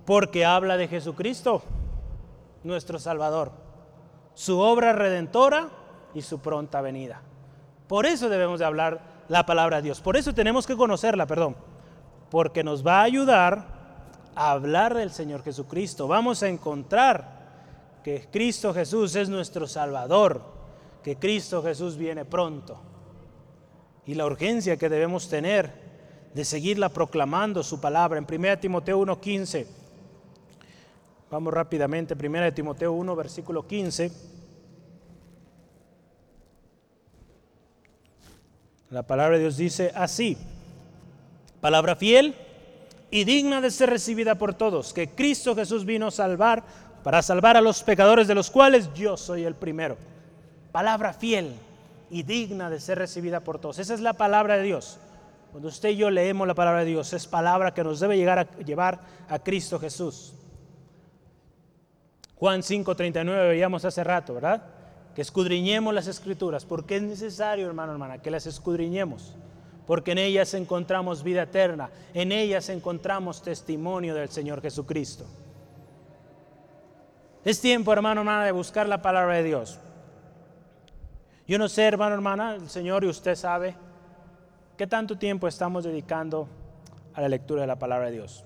Porque habla de Jesucristo, nuestro Salvador, su obra redentora y su pronta venida. Por eso debemos de hablar la palabra de Dios. Por eso tenemos que conocerla, perdón, porque nos va a ayudar a hablar del Señor Jesucristo. Vamos a encontrar que Cristo Jesús es nuestro Salvador, que Cristo Jesús viene pronto. Y la urgencia que debemos tener de seguirla proclamando su palabra. En 1 Timoteo 1.15, vamos rápidamente, 1 Timoteo 1, versículo 15. La palabra de Dios dice así, palabra fiel y digna de ser recibida por todos, que Cristo Jesús vino a salvar para salvar a los pecadores de los cuales yo soy el primero. Palabra fiel y digna de ser recibida por todos. Esa es la palabra de Dios. Cuando usted y yo leemos la palabra de Dios, es palabra que nos debe llegar a llevar a Cristo Jesús. Juan 5:39 veíamos hace rato, ¿verdad? que escudriñemos las escrituras, porque es necesario, hermano, hermana, que las escudriñemos, porque en ellas encontramos vida eterna, en ellas encontramos testimonio del Señor Jesucristo. Es tiempo, hermano, hermana, de buscar la palabra de Dios. Yo no sé, hermano, hermana, el Señor y usted sabe qué tanto tiempo estamos dedicando a la lectura de la palabra de Dios.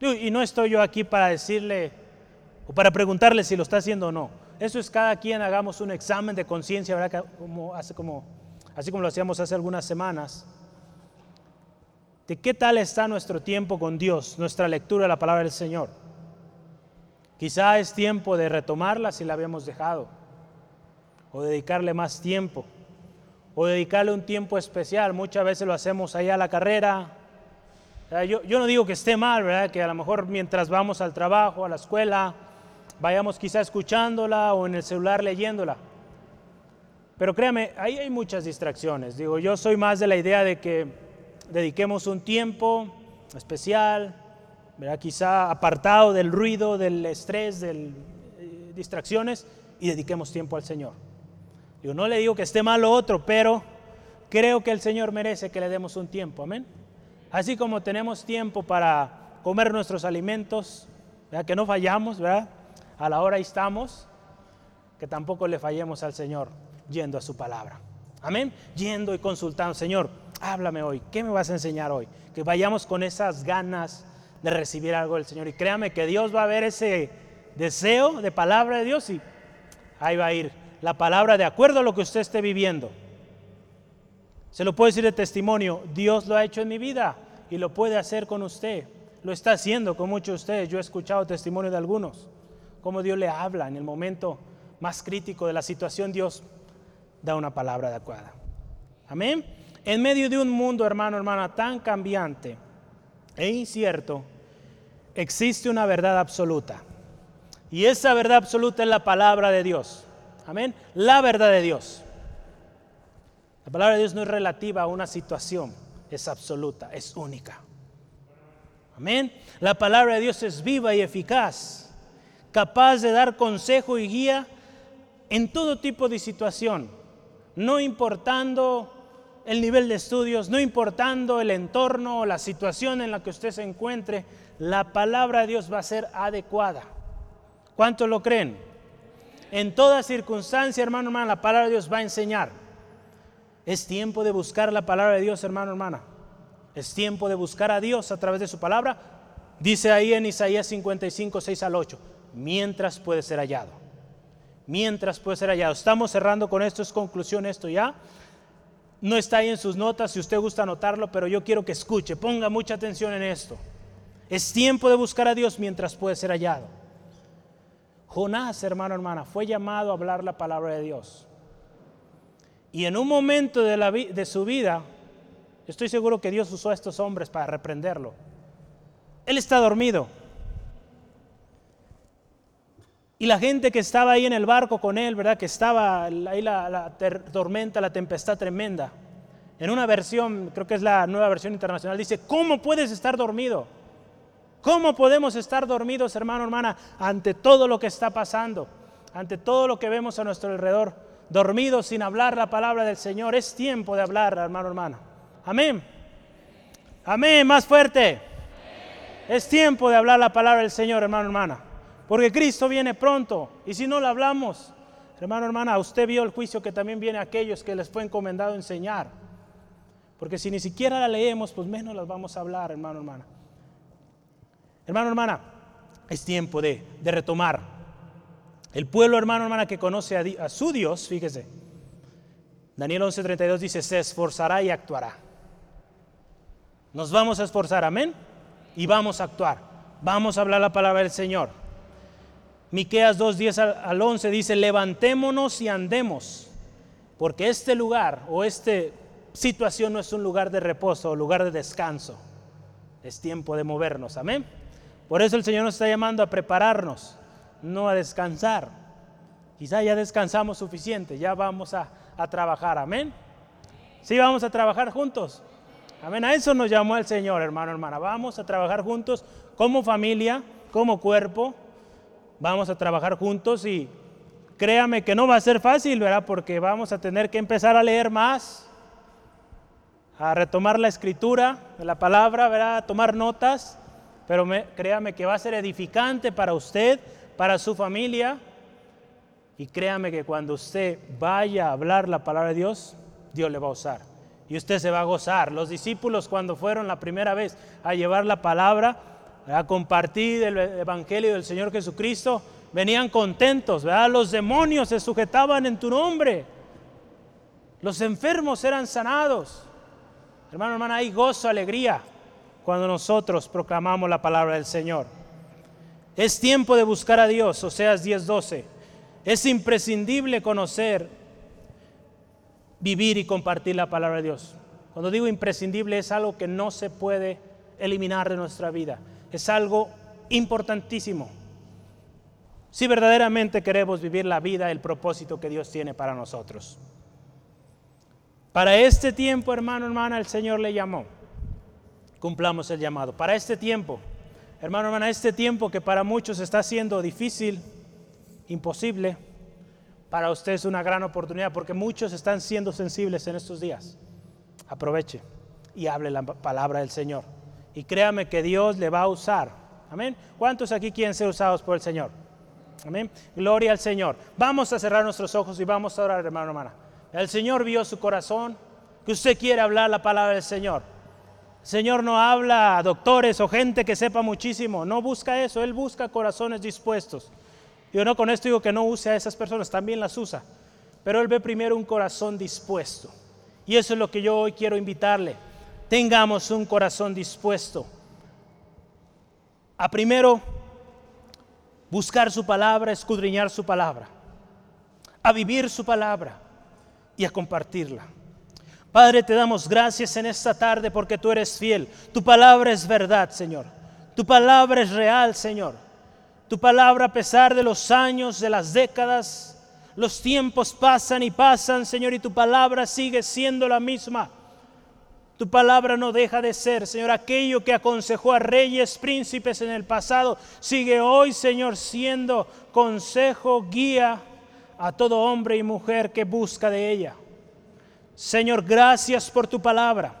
Y no estoy yo aquí para decirle o para preguntarle si lo está haciendo o no. Eso es cada quien hagamos un examen de conciencia. Como, hace como, así como lo hacíamos hace algunas semanas. ¿De qué tal está nuestro tiempo con Dios, nuestra lectura de la palabra del Señor? Quizá es tiempo de retomarla si la habíamos dejado, o dedicarle más tiempo, o dedicarle un tiempo especial. Muchas veces lo hacemos allá a la carrera. Yo, yo no digo que esté mal, ¿verdad? Que a lo mejor mientras vamos al trabajo, a la escuela, vayamos quizá escuchándola o en el celular leyéndola. Pero créame, ahí hay muchas distracciones. Digo, yo soy más de la idea de que dediquemos un tiempo especial, ¿verdad? quizá apartado del ruido, del estrés, de eh, distracciones, y dediquemos tiempo al Señor. Yo no le digo que esté mal otro, pero creo que el Señor merece que le demos un tiempo, amén. Así como tenemos tiempo para comer nuestros alimentos, que no fallamos, ¿verdad? A la hora estamos, que tampoco le fallemos al Señor yendo a su palabra. Amén. Yendo y consultando, Señor, háblame hoy, ¿qué me vas a enseñar hoy? Que vayamos con esas ganas de recibir algo del Señor. Y créame que Dios va a ver ese deseo de palabra de Dios y ahí va a ir la palabra de acuerdo a lo que usted esté viviendo. Se lo puedo decir de testimonio, Dios lo ha hecho en mi vida y lo puede hacer con usted. Lo está haciendo con muchos de ustedes. Yo he escuchado testimonio de algunos, cómo Dios le habla en el momento más crítico de la situación, Dios da una palabra adecuada. Amén. En medio de un mundo, hermano, hermana, tan cambiante e incierto, existe una verdad absoluta. Y esa verdad absoluta es la palabra de Dios. Amén. La verdad de Dios. La palabra de Dios no es relativa a una situación, es absoluta, es única. Amén. La palabra de Dios es viva y eficaz, capaz de dar consejo y guía en todo tipo de situación, no importando el nivel de estudios, no importando el entorno o la situación en la que usted se encuentre, la palabra de Dios va a ser adecuada. ¿Cuántos lo creen? En toda circunstancia, hermano, hermana, la palabra de Dios va a enseñar. Es tiempo de buscar la palabra de Dios, hermano, hermana. Es tiempo de buscar a Dios a través de su palabra. Dice ahí en Isaías 55, 6 al 8, mientras puede ser hallado. Mientras puede ser hallado. Estamos cerrando con esto, es conclusión esto ya. No está ahí en sus notas si usted gusta anotarlo, pero yo quiero que escuche, ponga mucha atención en esto. Es tiempo de buscar a Dios mientras puede ser hallado. Jonás, hermano, hermana, fue llamado a hablar la palabra de Dios. Y en un momento de, su vida, estoy seguro que Dios usó a estos hombres para reprenderlo. Él está dormido. Y la gente que estaba ahí en el barco con él, ¿verdad? Que estaba ahí la, la tormenta, la tempestad tremenda. En una versión, creo que es la nueva versión internacional, dice, ¿cómo puedes estar dormido? ¿Cómo podemos estar dormidos, hermano, hermana, ante todo lo que está pasando, ante todo lo que vemos a nuestro alrededor? Dormidos sin hablar la palabra del Señor. Es tiempo de hablar, hermano, hermana. Amén. Amén, más fuerte. Es tiempo de hablar la palabra del Señor, hermano, hermana. Porque Cristo viene pronto. Y si no la hablamos, hermano, hermana, usted vio el juicio que también viene a aquellos que les fue encomendado enseñar. Porque si ni siquiera la leemos, pues menos las vamos a hablar, hermano, hermana. Hermano, hermana, es tiempo de, retomar. El pueblo, hermano, hermana, que conoce a, su Dios, fíjese, Daniel 11:32 dice, se esforzará y actuará. Nos vamos a esforzar, amén, y vamos a actuar. Vamos a hablar la palabra del Señor. Miqueas 2:10 al, al 11 dice, levantémonos y andemos, porque este lugar o esta situación no es un lugar de reposo o lugar de descanso. Es tiempo de movernos, amén. Por eso el Señor nos está llamando a prepararnos, no a descansar. Quizá ya descansamos suficiente, ya vamos a, trabajar, amén. Sí, vamos a trabajar juntos. Amén. A eso nos llamó el Señor, hermano, hermana. Vamos a trabajar juntos como familia, como cuerpo. Vamos a trabajar juntos y créame que no va a ser fácil, ¿verdad? Porque vamos a tener que empezar a leer más, a retomar la escritura, la palabra, ¿verdad? A tomar notas pero créame que va a ser edificante para usted, para su familia. Y créame que cuando usted vaya a hablar la palabra de Dios, Dios le va a usar. Y usted se va a gozar. Los discípulos cuando fueron la primera vez a llevar la palabra, a compartir el Evangelio del Señor Jesucristo, venían contentos, ¿verdad? Los demonios se sujetaban en tu nombre. Los enfermos eran sanados. Hermano, hermana, hay gozo, alegría cuando nosotros proclamamos la palabra del Señor. Es tiempo de buscar a Dios, Oseas 10:12. Es imprescindible conocer, vivir y compartir la palabra de Dios. Cuando digo imprescindible es algo que no se puede eliminar de nuestra vida. Es algo importantísimo. si verdaderamente queremos vivir la vida, el propósito que Dios tiene para nosotros. Para este tiempo, hermano, hermana, el Señor le llamó. Cumplamos el llamado. Para este tiempo, hermano, hermana, este tiempo que para muchos está siendo difícil, imposible, para usted es una gran oportunidad porque muchos están siendo sensibles en estos días. Aproveche y hable la palabra del Señor. Y créame que Dios le va a usar. Amén. ¿Cuántos aquí quieren ser usados por el Señor? Amén. Gloria al Señor. Vamos a cerrar nuestros ojos y vamos a orar, hermano, hermana. El Señor vio su corazón, que usted quiere hablar la palabra del Señor. Señor no habla a doctores o gente que sepa muchísimo, no busca eso, Él busca corazones dispuestos. Yo no con esto digo que no use a esas personas, también las usa, pero Él ve primero un corazón dispuesto. Y eso es lo que yo hoy quiero invitarle. Tengamos un corazón dispuesto a primero buscar su palabra, escudriñar su palabra, a vivir su palabra y a compartirla. Padre, te damos gracias en esta tarde porque tú eres fiel. Tu palabra es verdad, Señor. Tu palabra es real, Señor. Tu palabra, a pesar de los años, de las décadas, los tiempos pasan y pasan, Señor, y tu palabra sigue siendo la misma. Tu palabra no deja de ser, Señor. Aquello que aconsejó a reyes, príncipes en el pasado, sigue hoy, Señor, siendo consejo, guía a todo hombre y mujer que busca de ella. Señor, gracias por tu palabra.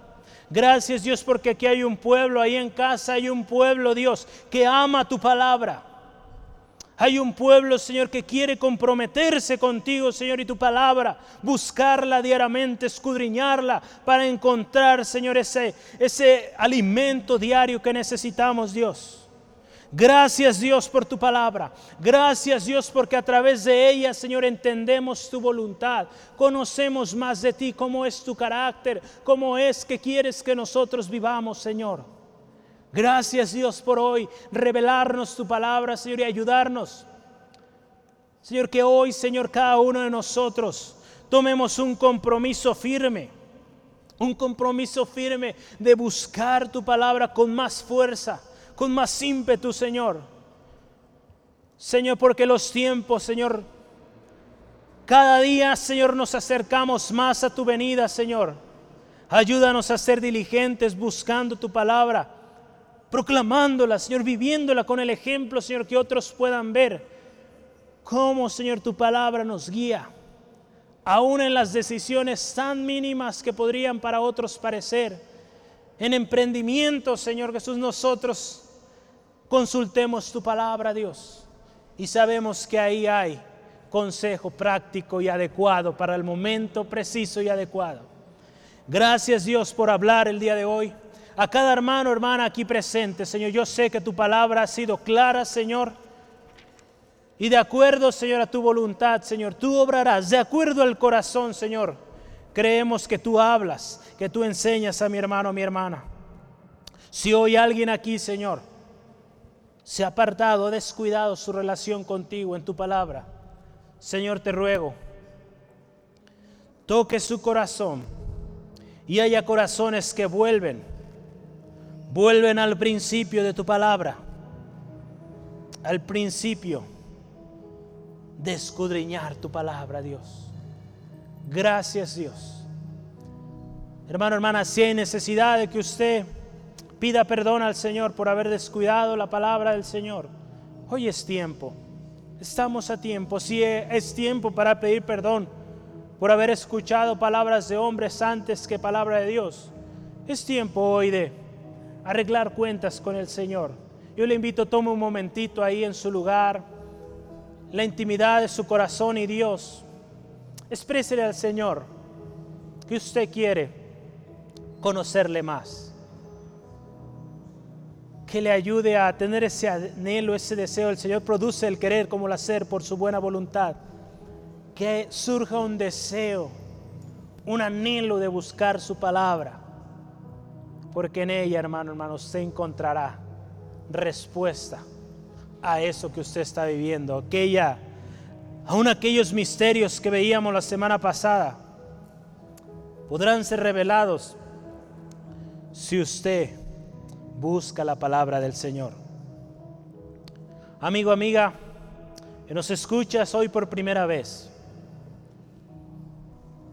Gracias Dios porque aquí hay un pueblo, ahí en casa hay un pueblo, Dios, que ama tu palabra hay un pueblo, Señor, que quiere comprometerse contigo, Señor, y tu palabra, buscarla diariamente, escudriñarla para encontrar, Señor, ese, ese alimento diario que necesitamos, Dios. Gracias Dios por tu palabra. Gracias Dios porque a través de ella, Señor, entendemos tu voluntad. Conocemos más de ti, cómo es tu carácter, cómo es que quieres que nosotros vivamos, Señor. Gracias Dios por hoy revelarnos tu palabra, Señor, y ayudarnos. Señor, que hoy, Señor, cada uno de nosotros tomemos un compromiso firme, un compromiso firme de buscar tu palabra con más fuerza, con más ímpetu, Señor. Señor, porque los tiempos, Señor, cada día, Señor, nos acercamos más a tu venida, Señor. Ayúdanos a ser diligentes buscando tu palabra proclamándola, Señor, viviéndola con el ejemplo, Señor, que otros puedan ver cómo, Señor, tu palabra nos guía, aún en las decisiones tan mínimas que podrían para otros parecer. En emprendimiento, Señor Jesús, nosotros consultemos tu palabra, Dios, y sabemos que ahí hay consejo práctico y adecuado para el momento preciso y adecuado. Gracias Dios por hablar el día de hoy a cada hermano, hermana aquí presente, Señor. Yo sé que tu palabra ha sido clara, Señor. Y de acuerdo, Señor, a tu voluntad, Señor, tú obrarás. De acuerdo al corazón, Señor, creemos que tú hablas, que tú enseñas a mi hermano, a mi hermana. Si hoy alguien aquí, Señor, se ha apartado, ha descuidado su relación contigo en tu palabra, Señor, te ruego, toque su corazón y haya corazones que vuelven vuelven al principio de tu palabra, al principio de escudriñar tu palabra, Dios. Gracias, Dios. Hermano, hermana, si hay necesidad de que usted pida perdón al Señor por haber descuidado la palabra del Señor, hoy es tiempo. Estamos a tiempo. Si es tiempo para pedir perdón por haber escuchado palabras de hombres antes que palabra de Dios, es tiempo hoy de arreglar cuentas con el Señor. Yo le invito, tome un momentito ahí en su lugar, la intimidad de su corazón y Dios. Exprésele al Señor que usted quiere conocerle más. Que le ayude a tener ese anhelo, ese deseo. El Señor produce el querer como el hacer por su buena voluntad. Que surja un deseo, un anhelo de buscar su palabra porque en ella, hermano, hermano, usted encontrará respuesta a eso que usted está viviendo, aquella, aún aquellos misterios que veíamos la semana pasada, podrán ser revelados si usted busca la palabra del Señor. Amigo, amiga, que nos escuchas hoy por primera vez,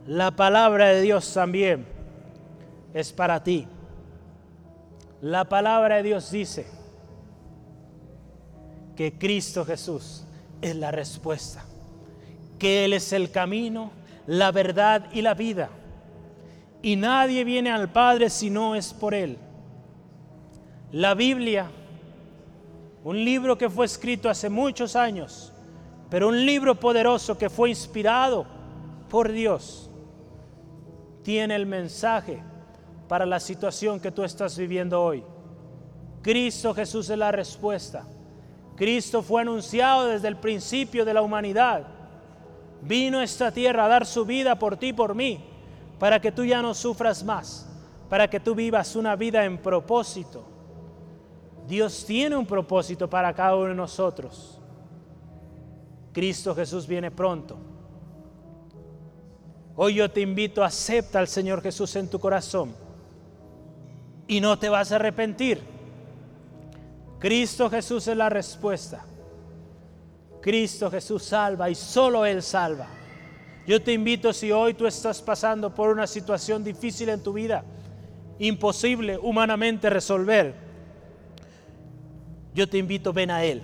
la palabra de Dios también es para ti. La palabra de Dios dice que Cristo Jesús es la respuesta, que Él es el camino, la verdad y la vida. Y nadie viene al Padre si no es por Él. La Biblia, un libro que fue escrito hace muchos años, pero un libro poderoso que fue inspirado por Dios, tiene el mensaje para la situación que tú estás viviendo hoy. Cristo Jesús es la respuesta. Cristo fue anunciado desde el principio de la humanidad. Vino a esta tierra a dar su vida por ti por mí, para que tú ya no sufras más, para que tú vivas una vida en propósito. Dios tiene un propósito para cada uno de nosotros. Cristo Jesús viene pronto. Hoy yo te invito, acepta al Señor Jesús en tu corazón y no te vas a arrepentir. Cristo Jesús es la respuesta. Cristo Jesús salva y solo Él salva. Yo te invito si hoy tú estás pasando por una situación difícil en tu vida, imposible humanamente resolver, yo te invito, ven a Él.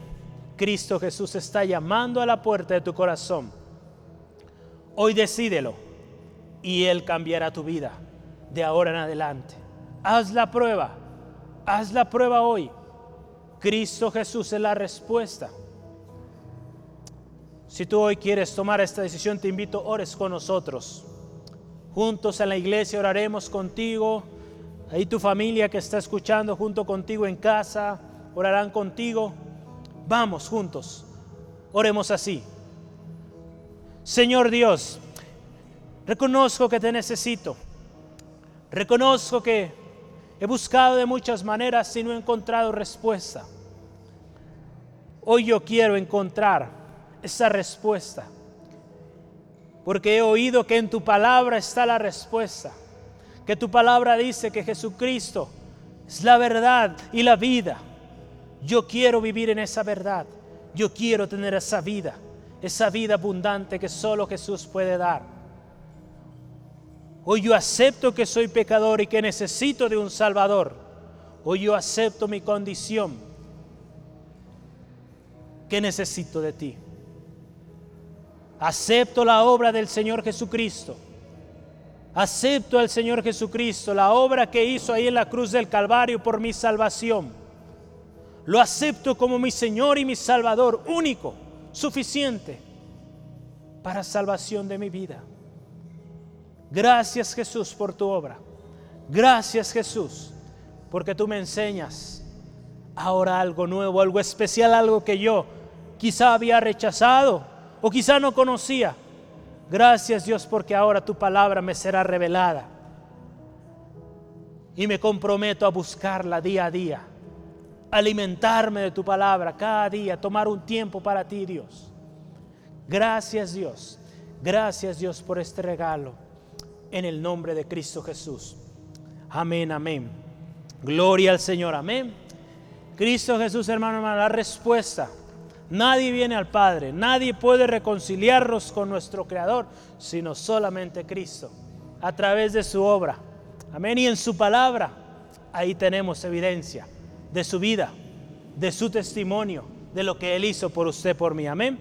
Cristo Jesús está llamando a la puerta de tu corazón. Hoy decídelo y Él cambiará tu vida de ahora en adelante. Haz la prueba. Haz la prueba hoy. Cristo Jesús es la respuesta. Si tú hoy quieres tomar esta decisión, te invito, ores con nosotros. Juntos en la iglesia oraremos contigo. Ahí tu familia que está escuchando junto contigo en casa, orarán contigo. Vamos juntos. Oremos así. Señor Dios, reconozco que te necesito. Reconozco que He buscado de muchas maneras y no he encontrado respuesta. Hoy yo quiero encontrar esa respuesta. Porque he oído que en tu palabra está la respuesta. Que tu palabra dice que Jesucristo es la verdad y la vida. Yo quiero vivir en esa verdad. Yo quiero tener esa vida. Esa vida abundante que solo Jesús puede dar. Hoy yo acepto que soy pecador y que necesito de un Salvador. Hoy yo acepto mi condición, que necesito de ti. Acepto la obra del Señor Jesucristo. Acepto al Señor Jesucristo, la obra que hizo ahí en la cruz del Calvario por mi salvación. Lo acepto como mi Señor y mi Salvador único, suficiente para salvación de mi vida. Gracias Jesús por tu obra. Gracias Jesús porque tú me enseñas ahora algo nuevo, algo especial, algo que yo quizá había rechazado o quizá no conocía. Gracias Dios porque ahora tu palabra me será revelada. Y me comprometo a buscarla día a día, alimentarme de tu palabra cada día, tomar un tiempo para ti Dios. Gracias Dios, gracias Dios por este regalo en el nombre de Cristo Jesús. Amén, amén. Gloria al Señor, amén. Cristo Jesús, hermano, hermano, la respuesta. Nadie viene al Padre, nadie puede reconciliarnos con nuestro Creador, sino solamente Cristo, a través de su obra. Amén. Y en su palabra, ahí tenemos evidencia de su vida, de su testimonio, de lo que Él hizo por usted, por mí. Amén.